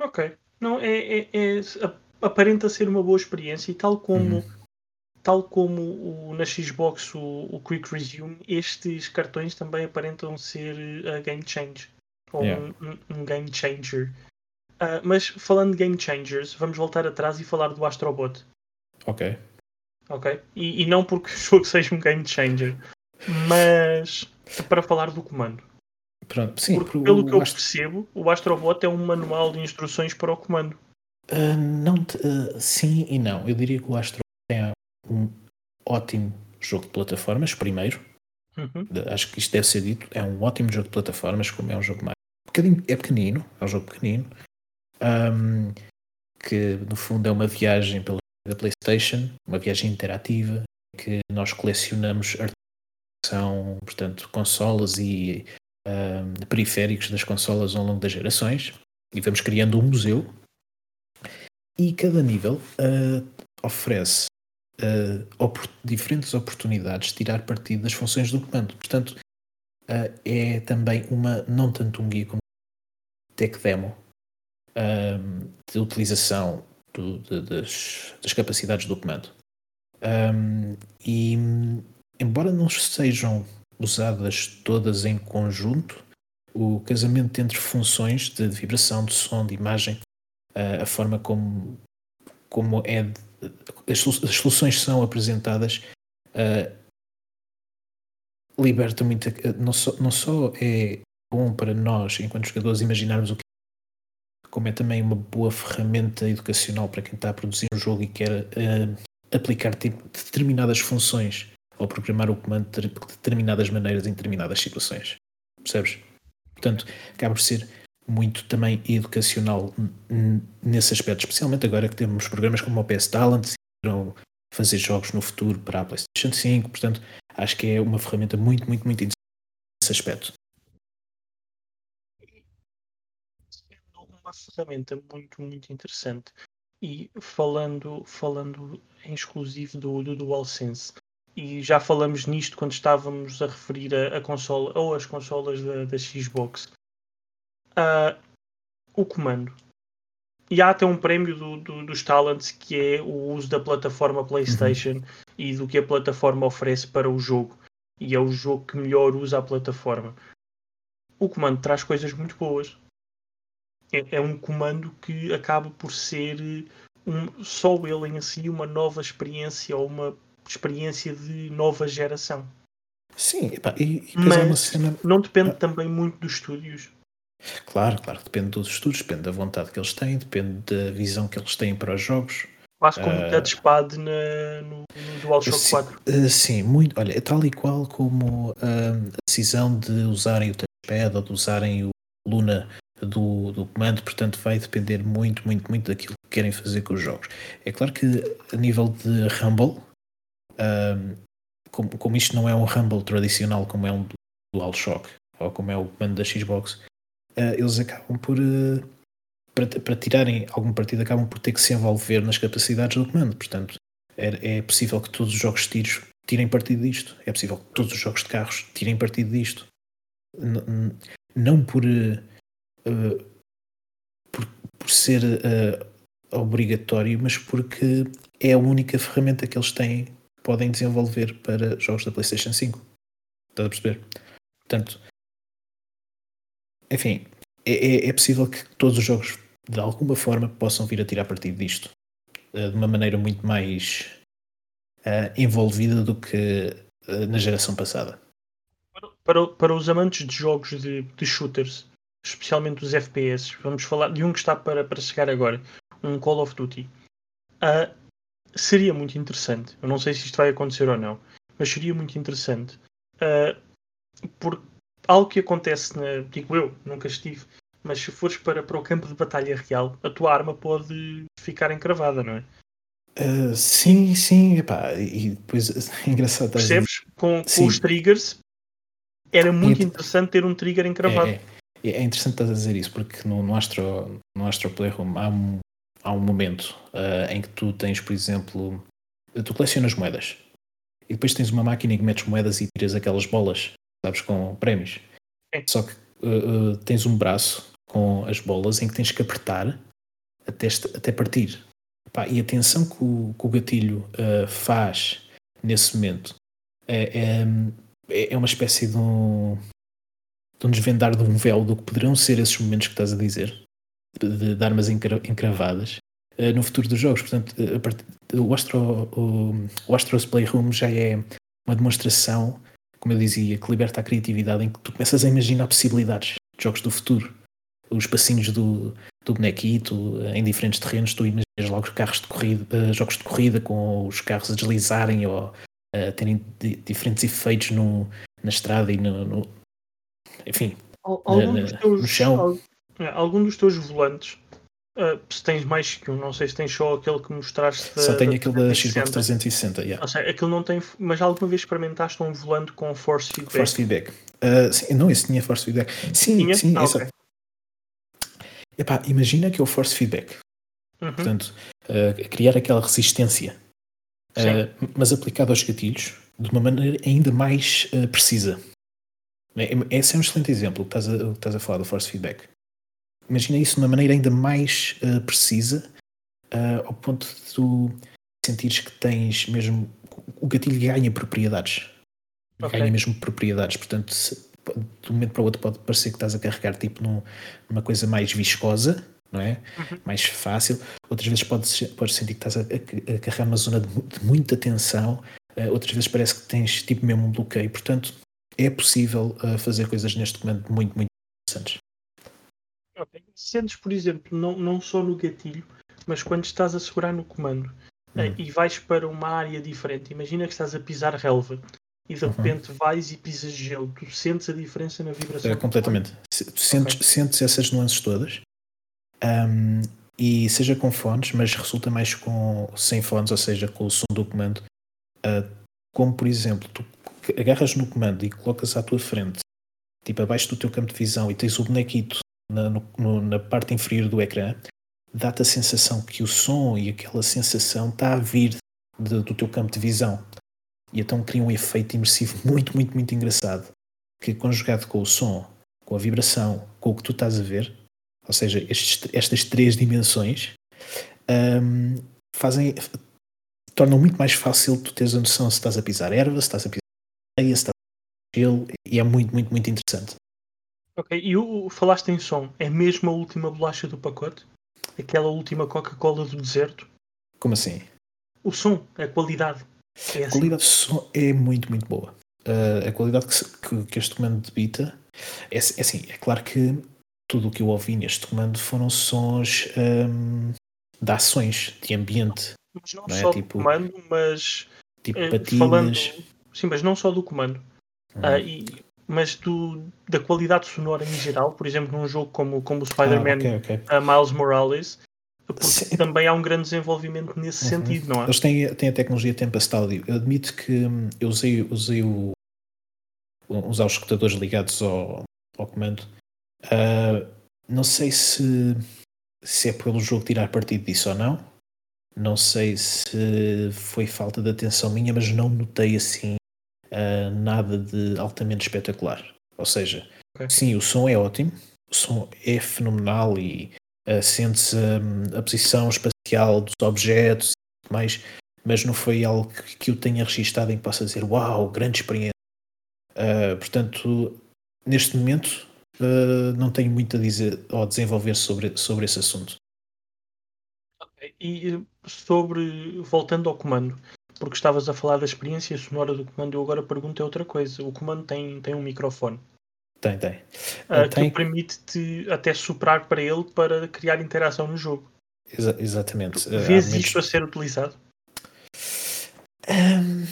[SPEAKER 1] Ok. Não, é, é, é, aparenta ser uma boa experiência e tal como, uhum. tal como o, na Xbox o, o, Quick Resume, estes cartões também aparentam ser a game change ou yeah. um, um, game changer. Uh, mas falando de game changers, vamos voltar atrás e falar do Astrobot.
[SPEAKER 2] Ok.
[SPEAKER 1] Ok. E, e não porque o jogo seja um game changer, mas para falar do comando.
[SPEAKER 2] Pronto, sim,
[SPEAKER 1] Porque, pelo que eu percebo, o Astrobot é um manual de instruções para o comando.
[SPEAKER 2] Uh, não uh, sim e não. Eu diria que o Astrobot é um ótimo jogo de plataformas, primeiro. Uhum. Acho que isto deve ser dito. É um ótimo jogo de plataformas, como é um jogo mais. É pequenino, é um jogo pequenino. Um, que no fundo é uma viagem pela da PlayStation, uma viagem interativa, que nós colecionamos são, portanto, consolas e uh, periféricos das consolas ao longo das gerações e vamos criando um museu e cada nível uh, oferece uh, opor diferentes oportunidades de tirar partido das funções do comando. Portanto, é também uma, não tanto um guia como tech demo de utilização do, de, das, das, capacidades do comando. Um, e embora não sejam usadas todas em conjunto, o casamento entre funções de vibração, de som, de imagem, a forma como, como é as, soluções são apresentadas liberta muito não só, não só é bom para nós enquanto jogadores imaginarmos o que como é também uma boa ferramenta educacional para quem está a produzir um jogo e quer uh, aplicar tipo, determinadas funções ou programar o comando de determinadas maneiras em determinadas situações. Percebes? Portanto, acaba por ser muito também educacional nesse aspecto, especialmente agora que temos programas como o PS Talent que irão fazer jogos no futuro para a PlayStation 5. Portanto, acho que é uma ferramenta muito, muito, muito interessante nesse aspecto.
[SPEAKER 1] Ferramenta muito, muito interessante. E falando, falando em exclusivo do, do DualSense, e já falamos nisto quando estávamos a referir a, a consola ou as consolas da, da Xbox. Uh, o comando. E há até um prémio do, do, dos Talents que é o uso da plataforma PlayStation uhum. e do que a plataforma oferece para o jogo. E é o jogo que melhor usa a plataforma. O comando traz coisas muito boas. É, é um comando que acaba por ser um, só ele em si uma nova experiência ou uma experiência de nova geração.
[SPEAKER 2] Sim, epá, e, e
[SPEAKER 1] mas é uma cena... não depende ah. também muito dos estúdios.
[SPEAKER 2] Claro, claro, depende dos estúdios, depende da vontade que eles têm, depende da visão que eles têm para os jogos.
[SPEAKER 1] Quase como uh, touchpad na, no, no DualShock
[SPEAKER 2] sim,
[SPEAKER 1] 4.
[SPEAKER 2] Uh, sim, muito. Olha, é tal e qual como uh, a decisão de usarem o touchpad ou de usarem o Luna do, do comando, portanto vai depender muito, muito, muito daquilo que querem fazer com os jogos. É claro que a nível de Rumble, um, como, como isto não é um Rumble tradicional como é um DualShock ou como é o comando da Xbox, uh, eles acabam por uh, para, para tirarem algum partido acabam por ter que se envolver nas capacidades do comando. Portanto, é, é possível que todos os jogos de tiros tirem partido disto. É possível que todos os jogos de carros tirem partido disto. N não por, uh, por, por ser obrigatório, mas porque é a única ferramenta que eles têm podem desenvolver para jogos da PlayStation 5. Estás a perceber? Portanto, enfim, é, é, é, possível que todos os jogos de alguma forma possam vir a tirar partido disto uh, de uma maneira muito mais uh, envolvida do que uh, na geração passada.
[SPEAKER 1] Para, para os amantes de jogos de, de shooters, especialmente os FPS, vamos falar de um que está para, para chegar agora, um Call of Duty. Uh, seria muito interessante. Eu não sei se isto vai acontecer ou não, mas seria muito interessante. Uh, por algo que acontece, na, digo eu, nunca estive, mas se fores para, para o campo de batalha real, a tua arma pode ficar encravada, não é?
[SPEAKER 2] Uh, sim, sim, epá, e depois é engraçado.
[SPEAKER 1] Percebes? Com, com os triggers era muito é, interessante ter um trigger encravado.
[SPEAKER 2] É, é, é interessante estar a dizer isso, porque no, no, Astro, no Astro Playroom há um, há um momento uh, em que tu tens, por exemplo, tu colecionas moedas e depois tens uma máquina em que metes moedas e tiras aquelas bolas, sabes, com prémios. Só que uh, uh, tens um braço com as bolas em que tens que apertar até, até partir. Pá, e a tensão que o, que o gatilho uh, faz nesse momento é, é, é, uma espécie de um, de um desvendar de um véu do que poderão ser esses momentos que estás a dizer, de, de armas encravadas, uh, no futuro dos jogos. Portanto, uh, part... o, Astro, o, o Astro's Playroom já é uma demonstração, como eu dizia, que liberta a criatividade, em que tu começas a imaginar possibilidades de jogos do futuro os passinhos do, do bonequito em diferentes terrenos, tu imaginas logo carros de corrida, jogos de corrida com os carros a deslizarem ou uh, terem diferentes efeitos no, na estrada e no enfim,
[SPEAKER 1] algum na, teus, no chão. É, algum dos teus volantes, uh, se tens mais que um, não sei se tens só aquele que mostraste.
[SPEAKER 2] Só tenho aquele da Xbox 360, yeah.
[SPEAKER 1] Ou seja, aquele não tem, mas alguma vez experimentaste um volante com force feedback?
[SPEAKER 2] Force feedback. Uh, sim, não, esse tinha force feedback. Sim, tinha? sim, ah, okay. Epá, imagina que é o force feedback. Uhum. Portanto, uh, criar aquela resistência, uh, mas aplicado aos gatilhos de uma maneira ainda mais uh, precisa. É, esse é um excelente exemplo que estás, a, que estás a falar do force feedback. Imagina isso de uma maneira ainda mais precisa, ao ponto de tu sentires que tens mesmo. O gatilho ganha propriedades. Okay. Ganha mesmo propriedades. Portanto, se, de um momento para o outro pode parecer que estás a carregar tipo num, numa coisa mais viscosa, não é? Uhum. Mais fácil. Outras vezes podes, podes sentir que estás a, a, a carregar numa zona de, de muita tensão. Uh, outras vezes parece que tens tipo mesmo um bloqueio. Portanto, é possível uh, fazer coisas neste comando muito, muito interessantes.
[SPEAKER 1] Sentes, por exemplo, não, não só no gatilho, mas quando estás a segurar no comando uh, e vais para uma área diferente, imagina que estás a pisar relva e de uhum. repente vais e pisas gelo, tu sentes a diferença na vibração?
[SPEAKER 2] É, completamente. Sentes, okay. sentes essas nuances todas. Um, e seja com fones, mas resulta mais com sem fones, ou seja, com o som do comando. Uh, como por exemplo, tu agarras no comando e colocas à tua frente, tipo abaixo do teu campo de visão, e tens o bonequito na, no, na parte inferior do ecrã, dá-te a sensação que o som e aquela sensação está a vir de, do teu campo de visão. E então cria um efeito imersivo muito, muito, muito engraçado. Que conjugado com o som, com a vibração, com o que tu estás a ver, ou seja, estes, estas três dimensões, um, fazem, tornam muito mais fácil tu teres a noção se estás a pisar erva, se estás a pisar a gelo, e é muito, muito, muito interessante.
[SPEAKER 1] Ok, e o, falaste em som, é mesmo a última bolacha do pacote? Aquela última Coca-Cola do deserto?
[SPEAKER 2] Como assim?
[SPEAKER 1] O som, a qualidade.
[SPEAKER 2] É assim. A qualidade de som é muito, muito boa. Uh, a qualidade que, que, que, este comando debita é, é assim, é claro que tudo o que eu ouvi neste comando foram sons um, de ações, de ambiente.
[SPEAKER 1] Mas não, não é? só tipo, do comando, mas tipo eh, falando, sim, mas não só do comando. Hum. Uh, e, mas do, da qualidade sonora em geral, por exemplo, num jogo como, como o Spider-Man ah, okay, okay. Uh, Miles Morales, porque Sim. também há um grande desenvolvimento nesse uhum. sentido, não é?
[SPEAKER 2] Eles têm, têm a tecnologia Tempest Audio. Eu admito que hum, eu usei, usei o, os escutadores ligados ao, ao comando. Uh, não sei se, se é pelo jogo tirar partido disso ou não. Não sei se foi falta de atenção minha, mas não notei assim uh, nada de altamente espetacular. Ou seja, okay. sim, o som é ótimo, o som é fenomenal e uh, sente-se um, a posição espacial dos objetos e mais, mas não foi algo que, que eu tenha registado em que possa dizer uau, grande experiência. Uh, portanto, neste momento uh, não tenho muito a dizer ou a desenvolver sobre, sobre esse assunto.
[SPEAKER 1] Okay. E sobre, voltando ao comando, porque estavas a falar da experiência sonora do comando, eu agora pergunto é outra coisa. O comando tem, tem um microfone.
[SPEAKER 2] Tem, tem.
[SPEAKER 1] Uh,
[SPEAKER 2] tem...
[SPEAKER 1] Que permite-te até soprar para ele para criar interação no jogo.
[SPEAKER 2] Exa exatamente.
[SPEAKER 1] Vês uh, isto a ser utilizado?
[SPEAKER 2] Um...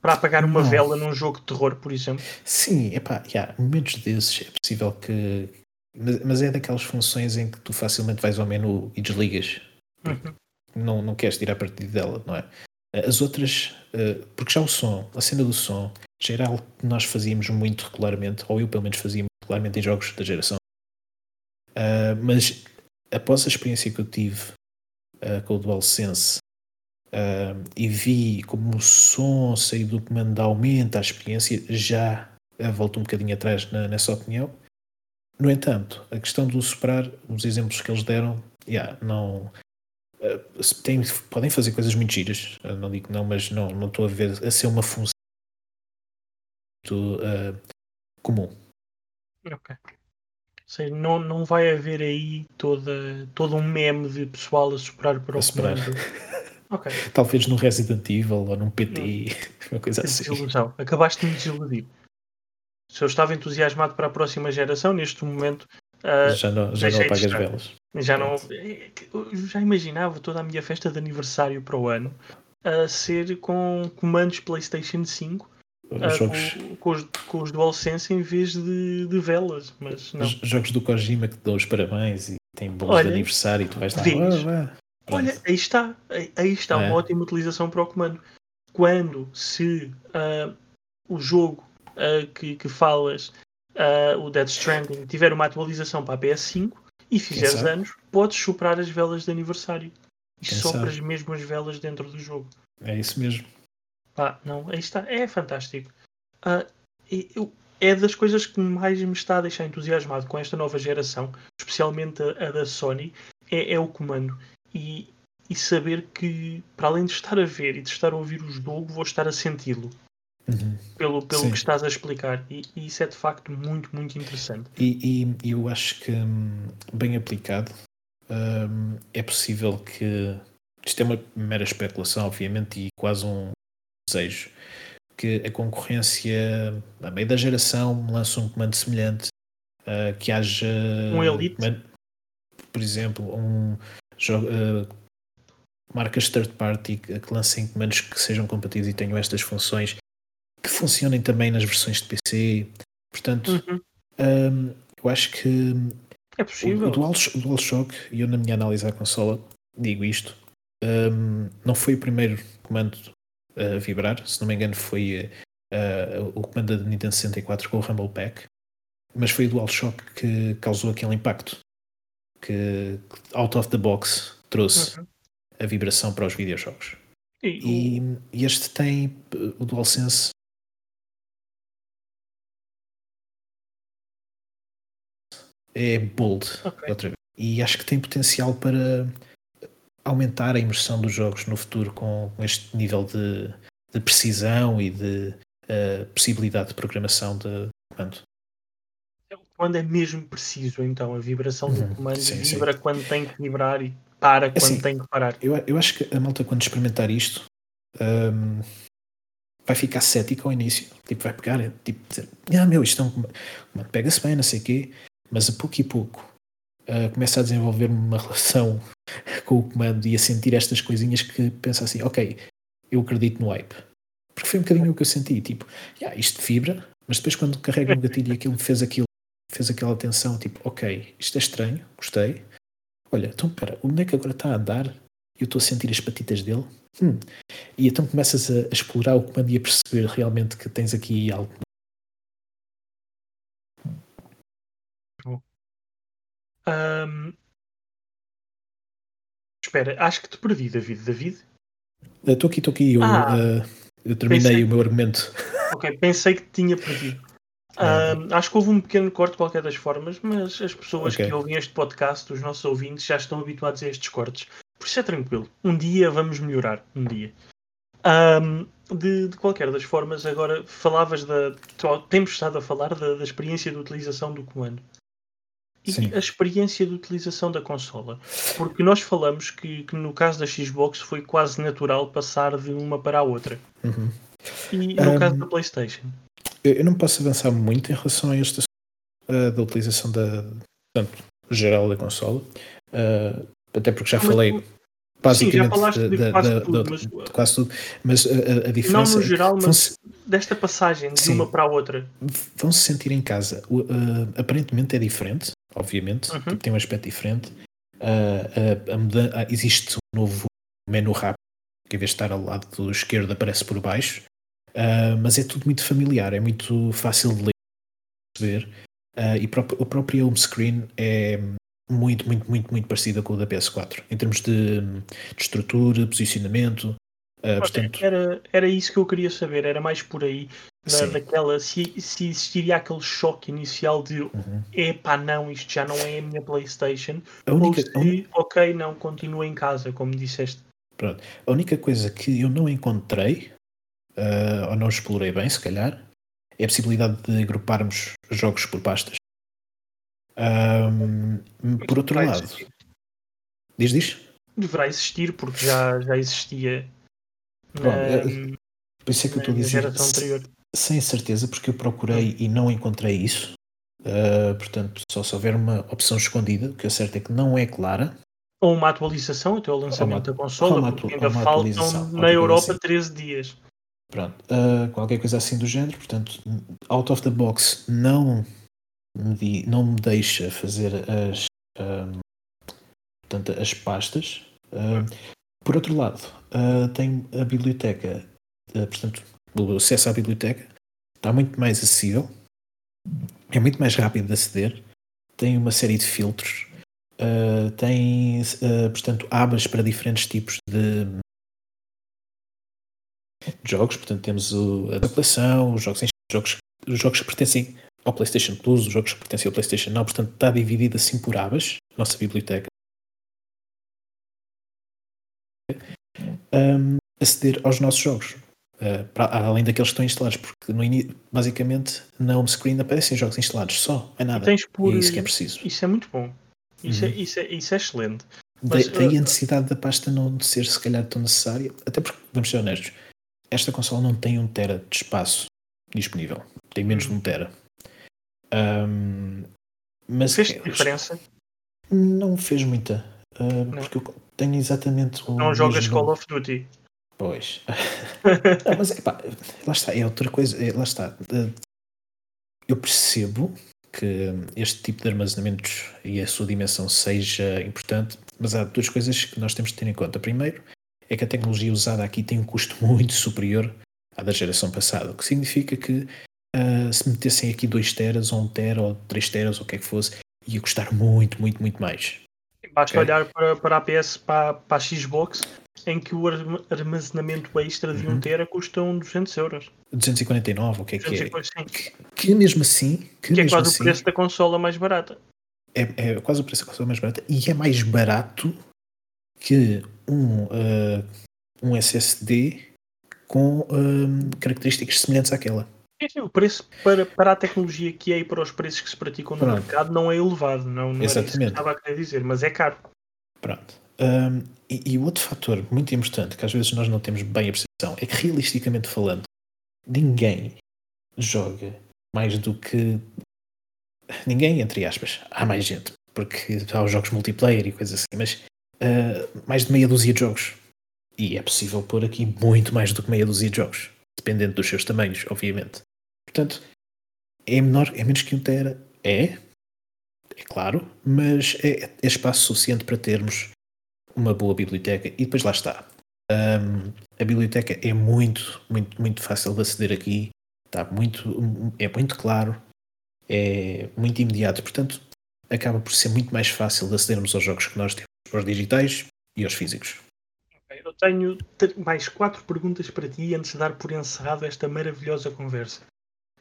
[SPEAKER 1] Para apagar uma não. vela num jogo de terror, por exemplo?
[SPEAKER 2] Sim, epá, yeah, momentos desses é possível que. Mas, mas, é daquelas funções em que tu facilmente vais ao menu e desligas.
[SPEAKER 1] Uhum.
[SPEAKER 2] Não, não queres tirar partido dela, não é? As outras, uh, porque já o som, a cena do som, era algo que nós fazíamos muito regularmente, ou eu pelo menos fazia muito regularmente em jogos da geração. Uh, mas após a experiência que eu tive uh, com o DualSense uh, e vi como o som sair do comando aumenta a experiência, já volto um bocadinho atrás na, nessa opinião. No entanto, a questão do superar, os exemplos que eles deram, yeah, não, tem, podem fazer coisas muito giras, não digo não, mas não, não estou a ver a ser uma função uh, comum.
[SPEAKER 1] Ok. Sei, não, não vai haver aí toda, todo um meme de pessoal a superar para a o
[SPEAKER 2] okay. Talvez no Resident Evil ou num PT, não. uma coisa assim.
[SPEAKER 1] Desilusão. Acabaste de me desiludir. Se eu estava entusiasmado para a próxima geração, neste momento. Uh,
[SPEAKER 2] já não, já não apagas velas.
[SPEAKER 1] Já não. Eu já imaginava toda a minha festa de aniversário para o ano a ser com comandos PlayStation 5 ah, jogos... com, com, os, com os DualSense em vez de, de velas, mas não.
[SPEAKER 2] Jogos do Kojima que te dão os parabéns e tem bons de aniversário e tu vais lá. Ah,
[SPEAKER 1] Olha, aí está, aí, aí está é. uma ótima utilização para o comando. Quando se uh, o jogo uh, que, que falas, uh, o Dead Stranding, tiver uma atualização para a PS5 e fizeres anos, podes soprar as velas de aniversário. E Quem sopras sabe? mesmo as velas dentro do jogo.
[SPEAKER 2] É isso mesmo.
[SPEAKER 1] Pá, não, aí está, é fantástico. Uh, eu, é das coisas que mais me está a deixar entusiasmado com esta nova geração, especialmente a, a da Sony, é, é, o comando. E, e saber que, para além de estar a ver e de estar a ouvir o jogo, vou estar a senti-lo.
[SPEAKER 2] Uhum.
[SPEAKER 1] Pelo, pelo que estás a explicar. E, e, isso é de facto muito, muito interessante.
[SPEAKER 2] E, e eu acho que, hum, bem aplicado, hum, é possível que. Isto é uma mera especulação, obviamente, e quase um, desejo que a concorrência, a meio da geração, lance um comando semelhante, uh, que haja.
[SPEAKER 1] Um Elite?
[SPEAKER 2] por exemplo, um jogo. Uh, marcas third party que lancem comandos que sejam compatíveis e tenham estas funções que funcionem também nas versões de PC. Portanto, uhum. um, eu acho que
[SPEAKER 1] é possível.
[SPEAKER 2] O, o, Dual, o DualShock, e eu na minha análise à consola digo isto, um, não foi o primeiro comando a vibrar. Se não me engano, foi uh, o comando da Nintendo 64 com o Rumble Pack, mas foi o DualShock que causou aquele impacto que out of the box trouxe uhum. a vibração para os videojogos. E, e, este tem o DualSense. É bold, okay. outra vez. E acho que tem potencial para aumentar a imersão dos jogos no futuro com, este nível de, de precisão e de uh, possibilidade de programação de comando.
[SPEAKER 1] O comando é mesmo preciso, então, a vibração uhum, do comando sim, vibra sim. quando tem que vibrar e para quando assim, tem que parar.
[SPEAKER 2] Eu, eu acho que a malta, quando experimentar isto, um, vai ficar cética ao início. Tipo, vai pegar, tipo, dizer, ah, meu, isto é um comando, pega-se bem, não sei o quê, mas a pouco e pouco uh, começa a desenvolver uma relação com o comando e a sentir estas coisinhas que pensa assim, ok, eu acredito no hype. Porque foi um bocadinho o que eu senti, tipo, yeah, isto vibra, mas depois quando carrego o gatilho e aquilo fez aquilo, fez aquela tensão, tipo, ok, isto é estranho, gostei. Olha, então espera, onde é que agora está a andar? E eu estou a sentir as patitas dele. Hum. E então começas a, a explorar o comando e a perceber realmente que tens aqui algo
[SPEAKER 1] Um... Espera, acho que te perdi, David. David?
[SPEAKER 2] Estou aqui, estou aqui. Eu, ah, uh, eu terminei pensei... o meu argumento.
[SPEAKER 1] Ok, pensei que te tinha perdido. Um, acho que houve um pequeno corte de qualquer das formas, mas as pessoas okay. que ouvem este podcast, os nossos ouvintes, já estão habituados a estes cortes. Por isso é tranquilo. Um dia vamos melhorar. Um dia. Um, de, de, qualquer das formas, agora falavas da. Temos estado a falar da, da experiência de utilização do comando. E Sim. a experiência de utilização da consola. Porque nós falamos que, que, no caso da Xbox foi quase natural passar de uma para a outra.
[SPEAKER 2] Uhum.
[SPEAKER 1] E no um, caso da PlayStation?
[SPEAKER 2] Eu não posso avançar muito em relação a esta uh, da utilização da portanto, geral da consola. Uh, até porque já mas, falei basicamente Sim, de, quase, da, tudo, mas, de quase tudo, mas a, a, diferença.
[SPEAKER 1] Não no geral, mas desta passagem de sim, uma para a outra.
[SPEAKER 2] Vão se sentir em casa. Uh, aparentemente é diferente, obviamente, uhum. Tem um aspecto diferente. Uh, a, a, existe um novo menu rápido que, em vez de estar ao lado do esquerdo, aparece por baixo. Uh, mas é tudo muito familiar, é muito fácil de ler, ver. Uh, e o próprio home screen é muito, muito, muito, muito parecida com o da PS4 em termos de, de estrutura, posicionamento. Uh, portanto...
[SPEAKER 1] era, era isso que eu queria saber, era mais por aí da, daquela se, se existiria aquele choque inicial de uhum. epá, não, isto já não é a minha Playstation, a única, ou se, un... ok, não, continua em casa, como disseste.
[SPEAKER 2] Pronto. A única coisa que eu não encontrei, uh, ou não explorei bem, se calhar, é a possibilidade de agruparmos jogos por pastas. Um, por outro lado, existir. diz, diz?
[SPEAKER 1] Deverá existir, porque já, já existia Pronto, na,
[SPEAKER 2] é, por isso é que eu estou a dizer sem certeza, porque eu procurei e não encontrei isso. Uh, portanto, só se houver uma opção escondida, o que é certo é que não é clara.
[SPEAKER 1] Ou uma atualização até o lançamento uma, da consola, porque ainda faltam na Europa 13 dias.
[SPEAKER 2] Pronto, uh, qualquer coisa assim do género. Portanto, out of the box não me, não me deixa fazer as, um, portanto, as pastas. Uh, por outro lado, uh, tem a biblioteca, portanto, o acesso à biblioteca está muito mais acessível, é muito mais rápido de aceder, tem uma série de filtros, uh, tem, portanto, abas para diferentes tipos de, jogos, portanto temos o, a coleção, os jogos, jogos, os jogos que pertencem ao PlayStation Plus, os jogos que pertencem ao PlayStation Now, portanto está dividido assim por abas, nossa biblioteca. Um, aceder aos nossos jogos, uh, para, além daqueles que estão instalados, porque no basicamente na home screen aparecem jogos instalados só, é nada.
[SPEAKER 1] por,
[SPEAKER 2] é isso que é preciso.
[SPEAKER 1] Isso é muito bom. Isso, é, uhum. é, isso, é, isso é excelente.
[SPEAKER 2] Mas, daí uh, a necessidade da pasta não ser se calhar tão necessária, até porque, vamos ser honestos, esta consola não tem um tera de espaço disponível, tem menos de um tera. Um,
[SPEAKER 1] mas fez diferença?
[SPEAKER 2] Não fez muita. Uh, não. Porque eu tenho exatamente
[SPEAKER 1] o. Não jogas Call of Duty.
[SPEAKER 2] Pois. não, mas epá, lá está, é outra coisa. É, lá está. Eu percebo que este tipo de armazenamentos e a sua dimensão seja importante, mas há duas coisas que nós temos de ter em conta. Primeiro, é que a tecnologia usada aqui tem um custo muito superior à da geração passada, o que significa que uh, se metessem aqui 2 teras, ou 1 um tera, ou 3 teras, ou o que é que fosse, ia custar muito, muito, muito mais.
[SPEAKER 1] Basta okay? olhar para, para a PS, para, para a Xbox, em que o armazenamento extra de 1 uhum. tera custa um 200 euros.
[SPEAKER 2] 249, o que é que é? Que, que, mesmo assim.
[SPEAKER 1] Que,
[SPEAKER 2] que
[SPEAKER 1] é quase
[SPEAKER 2] assim,
[SPEAKER 1] o preço da consola mais barata.
[SPEAKER 2] É, é, quase o preço da consola mais barata e é mais barato que um, uh, um SSD com uh, características semelhantes àquela.
[SPEAKER 1] O preço para, para a tecnologia que é e para os preços que se praticam no Pronto. mercado não é elevado, não, não Exatamente. era isso que estava a querer dizer, mas é caro.
[SPEAKER 2] Pronto. Um, e, e outro fator muito importante que às vezes nós não temos bem a percepção é que, realisticamente falando, ninguém joga mais do que. Ninguém, entre aspas. Há mais gente, porque há os jogos multiplayer e coisas assim, mas uh, mais de meia dúzia de jogos. E é possível pôr aqui muito mais do que meia dúzia de jogos, dependendo dos seus tamanhos, obviamente. Portanto, é menor, é menos que um tera? É, é claro, mas é, é espaço suficiente para termos uma boa biblioteca. E depois lá está. Um, a biblioteca é muito, muito, muito fácil de aceder aqui. Está muito, é muito claro, é muito imediato. Portanto, acaba por ser muito mais fácil de acedermos aos jogos que nós temos, aos digitais e aos físicos.
[SPEAKER 1] Eu tenho mais quatro perguntas para ti antes de dar por encerrado esta maravilhosa conversa.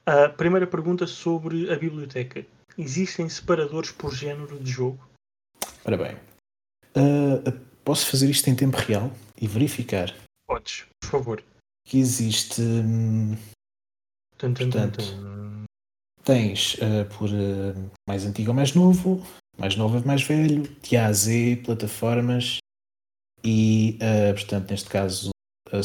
[SPEAKER 1] A primeira pergunta sobre a biblioteca. Existem separadores por género de jogo?
[SPEAKER 2] Ora bem, uh, posso fazer isto em tempo real e verificar?
[SPEAKER 1] Podes, por favor.
[SPEAKER 2] Que existe. Hum,
[SPEAKER 1] tum, tum, portanto, tum,
[SPEAKER 2] tens uh, por uh, mais antigo ou mais novo, mais novo ou mais velho, de A a Z, plataformas e, portanto, neste caso, a,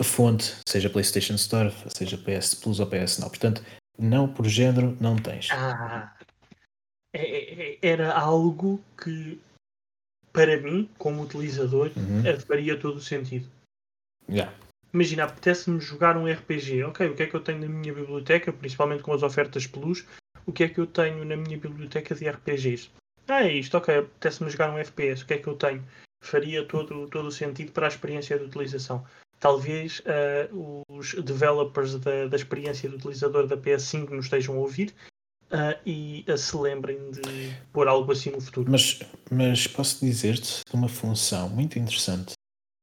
[SPEAKER 2] a, fonte, seja PlayStation Store, seja PS Plus ou PS Now. Portanto, não por género, não tens.
[SPEAKER 1] Ah, é, é, é, era algo que, para mim, como utilizador, uhum. faria todo o sentido.
[SPEAKER 2] Yeah.
[SPEAKER 1] Imagina, apetece-me jogar um RPG. Ok, o que é que eu tenho na minha biblioteca, principalmente com as ofertas Plus? O que é que eu tenho na minha biblioteca de RPGs? Ah, é isto, ok, apetece-me jogar um FPS. O que é que eu tenho? Faria todo, todo o sentido para a experiência de utilização. Talvez uh, os developers da, da experiência do utilizador da PS5 nos estejam a ouvir uh, e se lembrem de pôr algo assim no futuro.
[SPEAKER 2] Mas, mas posso dizer-te uma função muito interessante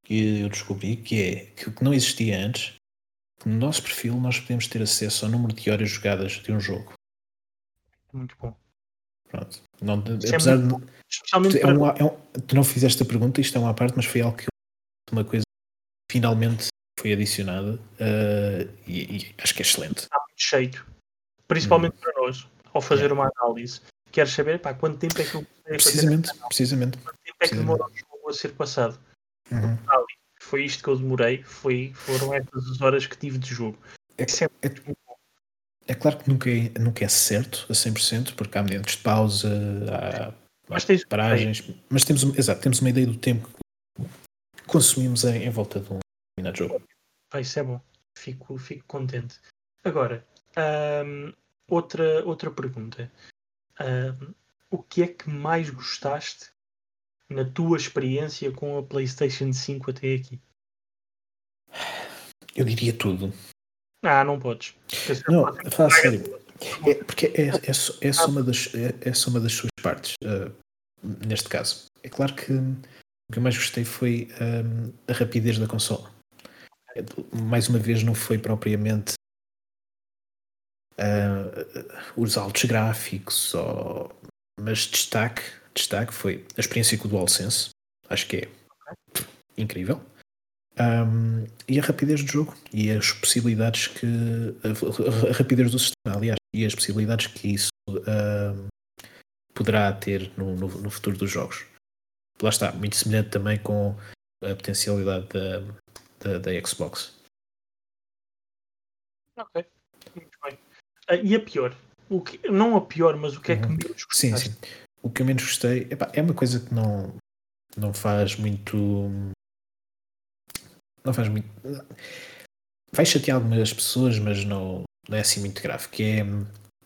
[SPEAKER 2] que eu descobri que é que o que não existia antes, que no nosso perfil nós podemos ter acesso ao número de horas jogadas de um jogo.
[SPEAKER 1] Muito bom.
[SPEAKER 2] Pronto. Não, é apesar de. Especialmente é um, é um, tu não fizeste a pergunta, isto é uma parte, mas foi algo que uma coisa finalmente foi adicionada uh, e, e, acho que é excelente.
[SPEAKER 1] Está muito cheio, principalmente hum. para nós, ao fazer uma análise. Quero saber pá, quanto tempo é que eu
[SPEAKER 2] precisamente, precisamente.
[SPEAKER 1] Quanto tempo é que demorou o jogo a ser passado. Uhum. Foi isto que eu demorei, foi, foram estas as horas que tive de jogo.
[SPEAKER 2] É, é, é, é claro que nunca é, nunca é certo a 100%, porque há momentos de pausa, há, mas tens paragens, mas temos, exato, temos uma ideia do tempo que consumimos em, em volta de um determinado jogo.
[SPEAKER 1] Ah, isso é bom, fico, fico contente. Agora, hum, outra, outra pergunta. Hum, o que é que mais gostaste na tua experiência com a PlayStation 5 até aqui?
[SPEAKER 2] Eu diria tudo.
[SPEAKER 1] Ah, não podes.
[SPEAKER 2] Não, fala sério. É, porque é, é, só, é, só uma das, é, é só uma das suas partes, uh, neste caso. É claro que o que eu mais gostei foi um, a rapidez da consola. Mais uma vez, não foi propriamente uh, os altos gráficos, ou... mas destaque destaque foi a experiência com o DualSense. Acho que é incrível. Um, e a rapidez do jogo e as possibilidades que. A, a, rapidez do sistema, aliás, e as possibilidades que isso poderá ter no, no, no, futuro dos jogos. Lá está, muito semelhante também com a potencialidade da, da, da Xbox.
[SPEAKER 1] Ok, muito bem. Uh, e a pior? O que, não a pior, mas o que é que uhum. menos
[SPEAKER 2] gostaste? Sim, sim o que eu menos gostei epá, é uma coisa que não, não faz muito. Não faz muito. Vai chatear algumas pessoas, mas não, não é assim muito grave. Que é,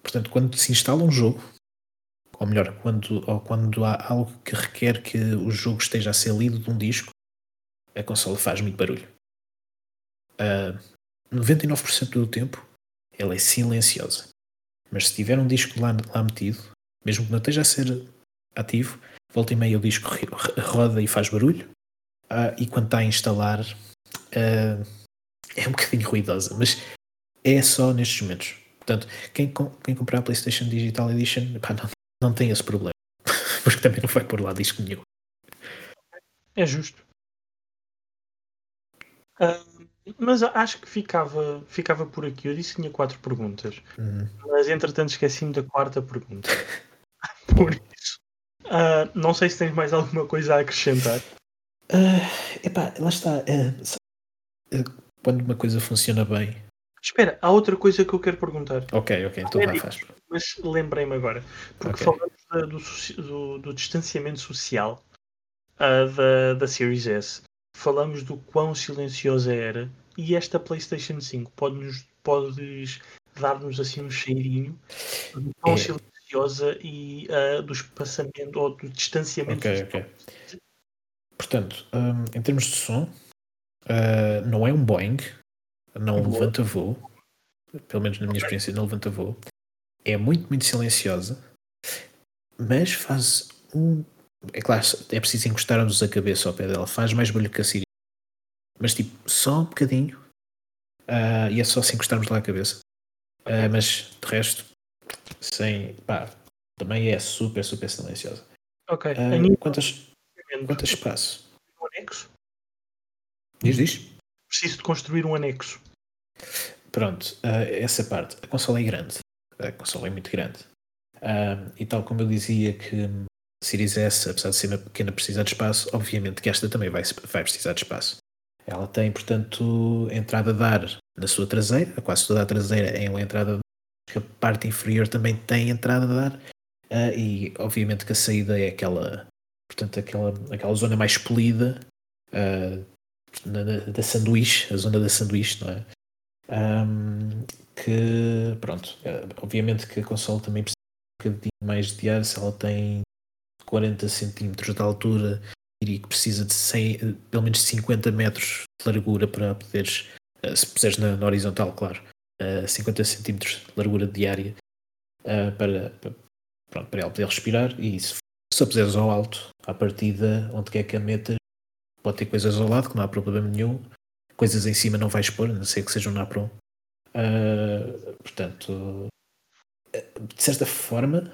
[SPEAKER 2] portanto, quando se instala um jogo, ou melhor, quando, ou quando há algo que requer que o jogo esteja a ser lido de um disco, a consola faz muito barulho. Uh, 99% do tempo ela é silenciosa. Mas se tiver um disco lá, lá metido, mesmo que não esteja a ser ativo, volta e meia o disco roda e faz barulho, uh, e quando está a instalar uh, é um bocadinho ruidosa, mas é só nestes momentos. Portanto, quem, quem comprar a PlayStation Digital Edition pá, não, não tem esse problema, porque também não vai pôr lá disco nenhum.
[SPEAKER 1] É justo. Uh, mas acho que ficava, ficava por aqui. Eu disse que tinha quatro perguntas, uhum. mas entretanto esqueci-me da quarta pergunta. Por isso. Uh, não sei se tens mais alguma coisa a acrescentar.
[SPEAKER 2] Uh, epá, lá está. Uh, quando uma coisa funciona bem.
[SPEAKER 1] Espera, há outra coisa que eu quero perguntar.
[SPEAKER 2] Ok, ok, então vai, faz.
[SPEAKER 1] Mas lembrei-me agora. Porque okay. falamos do, do, do, distanciamento social da, da Series S. Falamos do quão silenciosa era. E esta PlayStation 5 pode-nos, podes dar-nos assim um cheirinho do quão é. silenciosa e uh, do espaçamento ou do distanciamento.
[SPEAKER 2] Ok, ok. Portanto, um, em termos de som, uh, não é um Boeing, não Boa. levanta voo, pelo menos na minha okay. experiência, não levanta voo. É muito, muito silenciosa, mas faz um. É claro, é preciso encostar-nos a cabeça ao pé dela, faz mais barulho que a Siri. Mas tipo, só um bocadinho. Uh, e é só se encostarmos lá a cabeça. Uh, mas de resto, sem. Pá, também é super, super silenciosa.
[SPEAKER 1] Ok.
[SPEAKER 2] Uh, quantas, quantas espaço?
[SPEAKER 1] Um anexo?
[SPEAKER 2] Diz, diz?
[SPEAKER 1] Preciso de construir um anexo.
[SPEAKER 2] Pronto, uh, essa parte. A consola é grande. A consola é muito grande. Um, e tal como eu dizia que a Series S, apesar de ser uma pequena, precisa de espaço, obviamente que esta também vai, vai precisar de espaço. Ela tem, portanto, entrada de ar na sua traseira, quase toda a traseira é uma entrada de ar, a parte inferior também tem entrada de ar, uh, e obviamente que a saída é aquela, portanto, aquela, aquela zona mais polida uh, na, na, da sanduíche, a zona da sanduíche, não é? Um, que, pronto, uh, obviamente que a console também precisa um bocadinho mais de ar, se ela tem 40 centímetros de altura, diria que precisa de 100, pelo menos 50 metros de largura para poderes, uh, se puseres na, na, horizontal, claro, uh, 50 centímetros de largura diária uh, para, para, pronto, para ela poder respirar e se, se a puseres ao alto, à partida, onde quer que a metas, pode ter coisas ao lado, que não há problema nenhum, coisas em cima não vais pôr, a não ser que seja um NAPROM. Uh, portanto, de certa forma,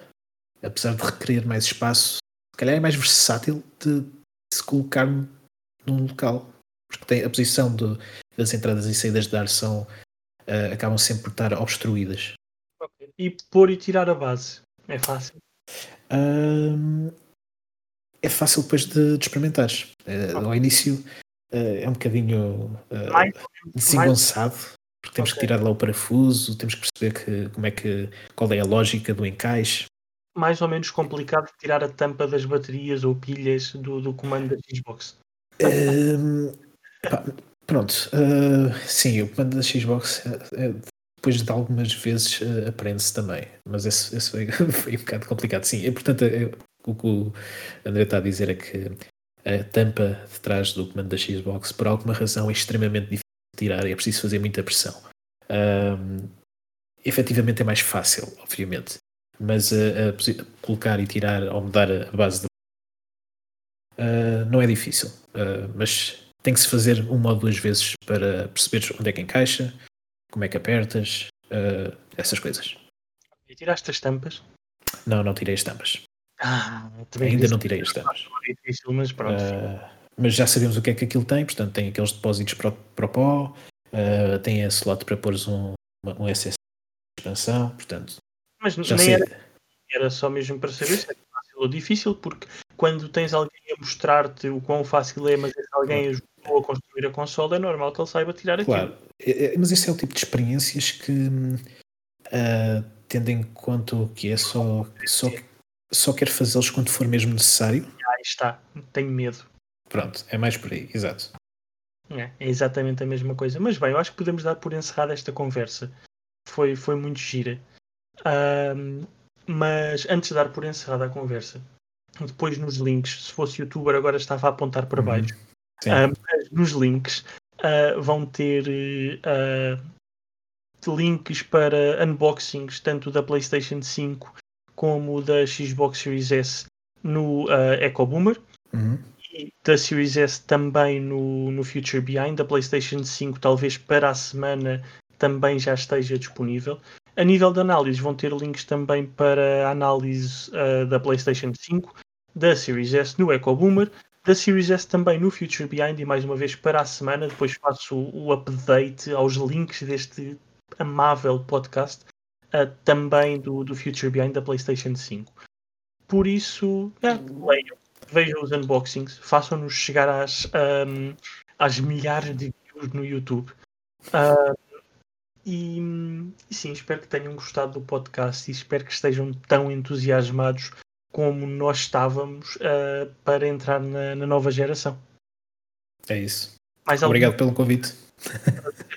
[SPEAKER 2] apesar de requerer mais espaço, se calhar é mais versátil de, de se colocar num local. Porque tem a posição de, das entradas e saídas de ar são, uh, acabam sempre por estar obstruídas.
[SPEAKER 1] Okay. E pôr e tirar a base é fácil?
[SPEAKER 2] Uh, é fácil depois de, de experimentares. Uh, okay. Ao início é um bocadinho desengonçado. Porque temos okay. que tirar lá o parafuso, temos que perceber que, como é que, qual é a lógica do encaixe
[SPEAKER 1] mais ou menos complicado tirar a tampa das baterias ou pilhas do, do comando da Xbox?
[SPEAKER 2] Um, pá, pronto, uh, sim, o comando da Xbox é, depois de algumas vezes uh, aprende-se também, mas esse, esse foi, foi, um bocado complicado. Sim, é, portanto, é, o que o André está a dizer é que a tampa de trás do comando da Xbox, por alguma razão, é extremamente difícil de tirar e é preciso fazer muita pressão. Um, efetivamente é mais fácil, obviamente mas a, colocar e tirar ou mudar a base de uh, não é difícil, uh, mas tem que se fazer uma ou duas vezes para perceberes onde é que encaixa, como é que apertas, uh, essas coisas.
[SPEAKER 1] E tiraste as tampas?
[SPEAKER 2] Não, não tirei as tampas.
[SPEAKER 1] Ah,
[SPEAKER 2] Ainda não tirei as tampas.
[SPEAKER 1] É difícil, mas pronto.
[SPEAKER 2] mas já sabemos o que é que aquilo tem, portanto tem aqueles depósitos para, para o pó, tem a slot para pôres um, um SSD de expansão, portanto
[SPEAKER 1] mas Já nem era, era só mesmo para saber se é fácil ou difícil, porque quando tens alguém a mostrar-te o quão fácil é, mas esse alguém ajudou a construir a consola, é normal que ele saiba tirar aquilo.
[SPEAKER 2] Claro, é, é, mas esse é o tipo de experiências que, uh, tendo em conta o que é, só, só, só quero fazê-los quando for mesmo necessário.
[SPEAKER 1] Aí está, tenho medo.
[SPEAKER 2] Pronto, é mais por aí, exato.
[SPEAKER 1] É, é exatamente a mesma coisa. Mas bem, eu acho que podemos dar por encerrada esta conversa. Foi, foi muito gira. Um, mas antes de dar por encerrada a conversa, depois nos links, se fosse youtuber agora estava a apontar para uhum. baixo, uh, mas nos links uh, vão ter uh, links para unboxings tanto da PlayStation 5 como da Xbox Series S no Echo Boomer
[SPEAKER 2] uhum.
[SPEAKER 1] e da Series S também no, no Future Behind, da PlayStation 5 talvez para a semana também já esteja disponível. A nível de análise, vão ter links também para a análise uh, da PlayStation 5, da Series S no Echo Boomer, da Series S também no Future Behind e mais uma vez para a semana. Depois faço o, update aos links deste amável podcast, uh, também do, do Future Behind da PlayStation 5. Por isso, é, leiam, vejam os unboxings, façam-nos chegar às, um, às milhares de views no YouTube. Uh, e, e, sim, espero que tenham gostado do podcast e espero que estejam tão entusiasmados como nós estávamos uh, para entrar na, na, nova geração.
[SPEAKER 2] É isso. Mais Obrigado algum... pelo convite.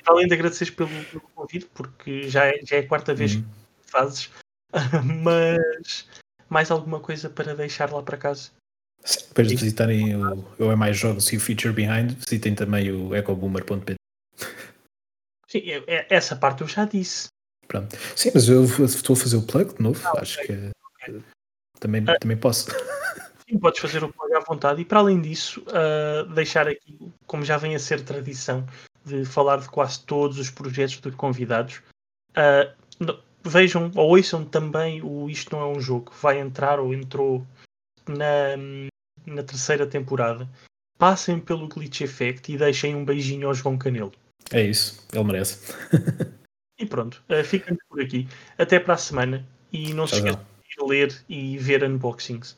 [SPEAKER 1] Além de agradecer pelo, pelo, convite, porque já é, já é a quarta vez uhum. que fazes, mas mais alguma coisa para deixar lá para casa?
[SPEAKER 2] Sim, depois de visitarem o Eu É Mais Jogos e o Feature Behind, visitem também o ecoboomer.pt.
[SPEAKER 1] Sim, é, essa parte eu já disse.
[SPEAKER 2] Pronto. Sim, mas eu estou a fazer o plug de novo. Ah, Acho okay. que também, ah, também posso.
[SPEAKER 1] Sim, podes fazer o plug à vontade. E para além disso, uh, deixar aqui, como já vem a ser tradição, de falar de quase todos os projetos de convidados. Uh, vejam ou ouçam também o Isto Não É Um Jogo, que vai entrar ou entrou na, na terceira temporada. Passem pelo Glitch Effect e deixem um beijinho ao João Canelo.
[SPEAKER 2] É isso, ele merece.
[SPEAKER 1] E pronto, uh, ficamos por aqui. Até para a semana. E não se esqueçam de ler e ver unboxings.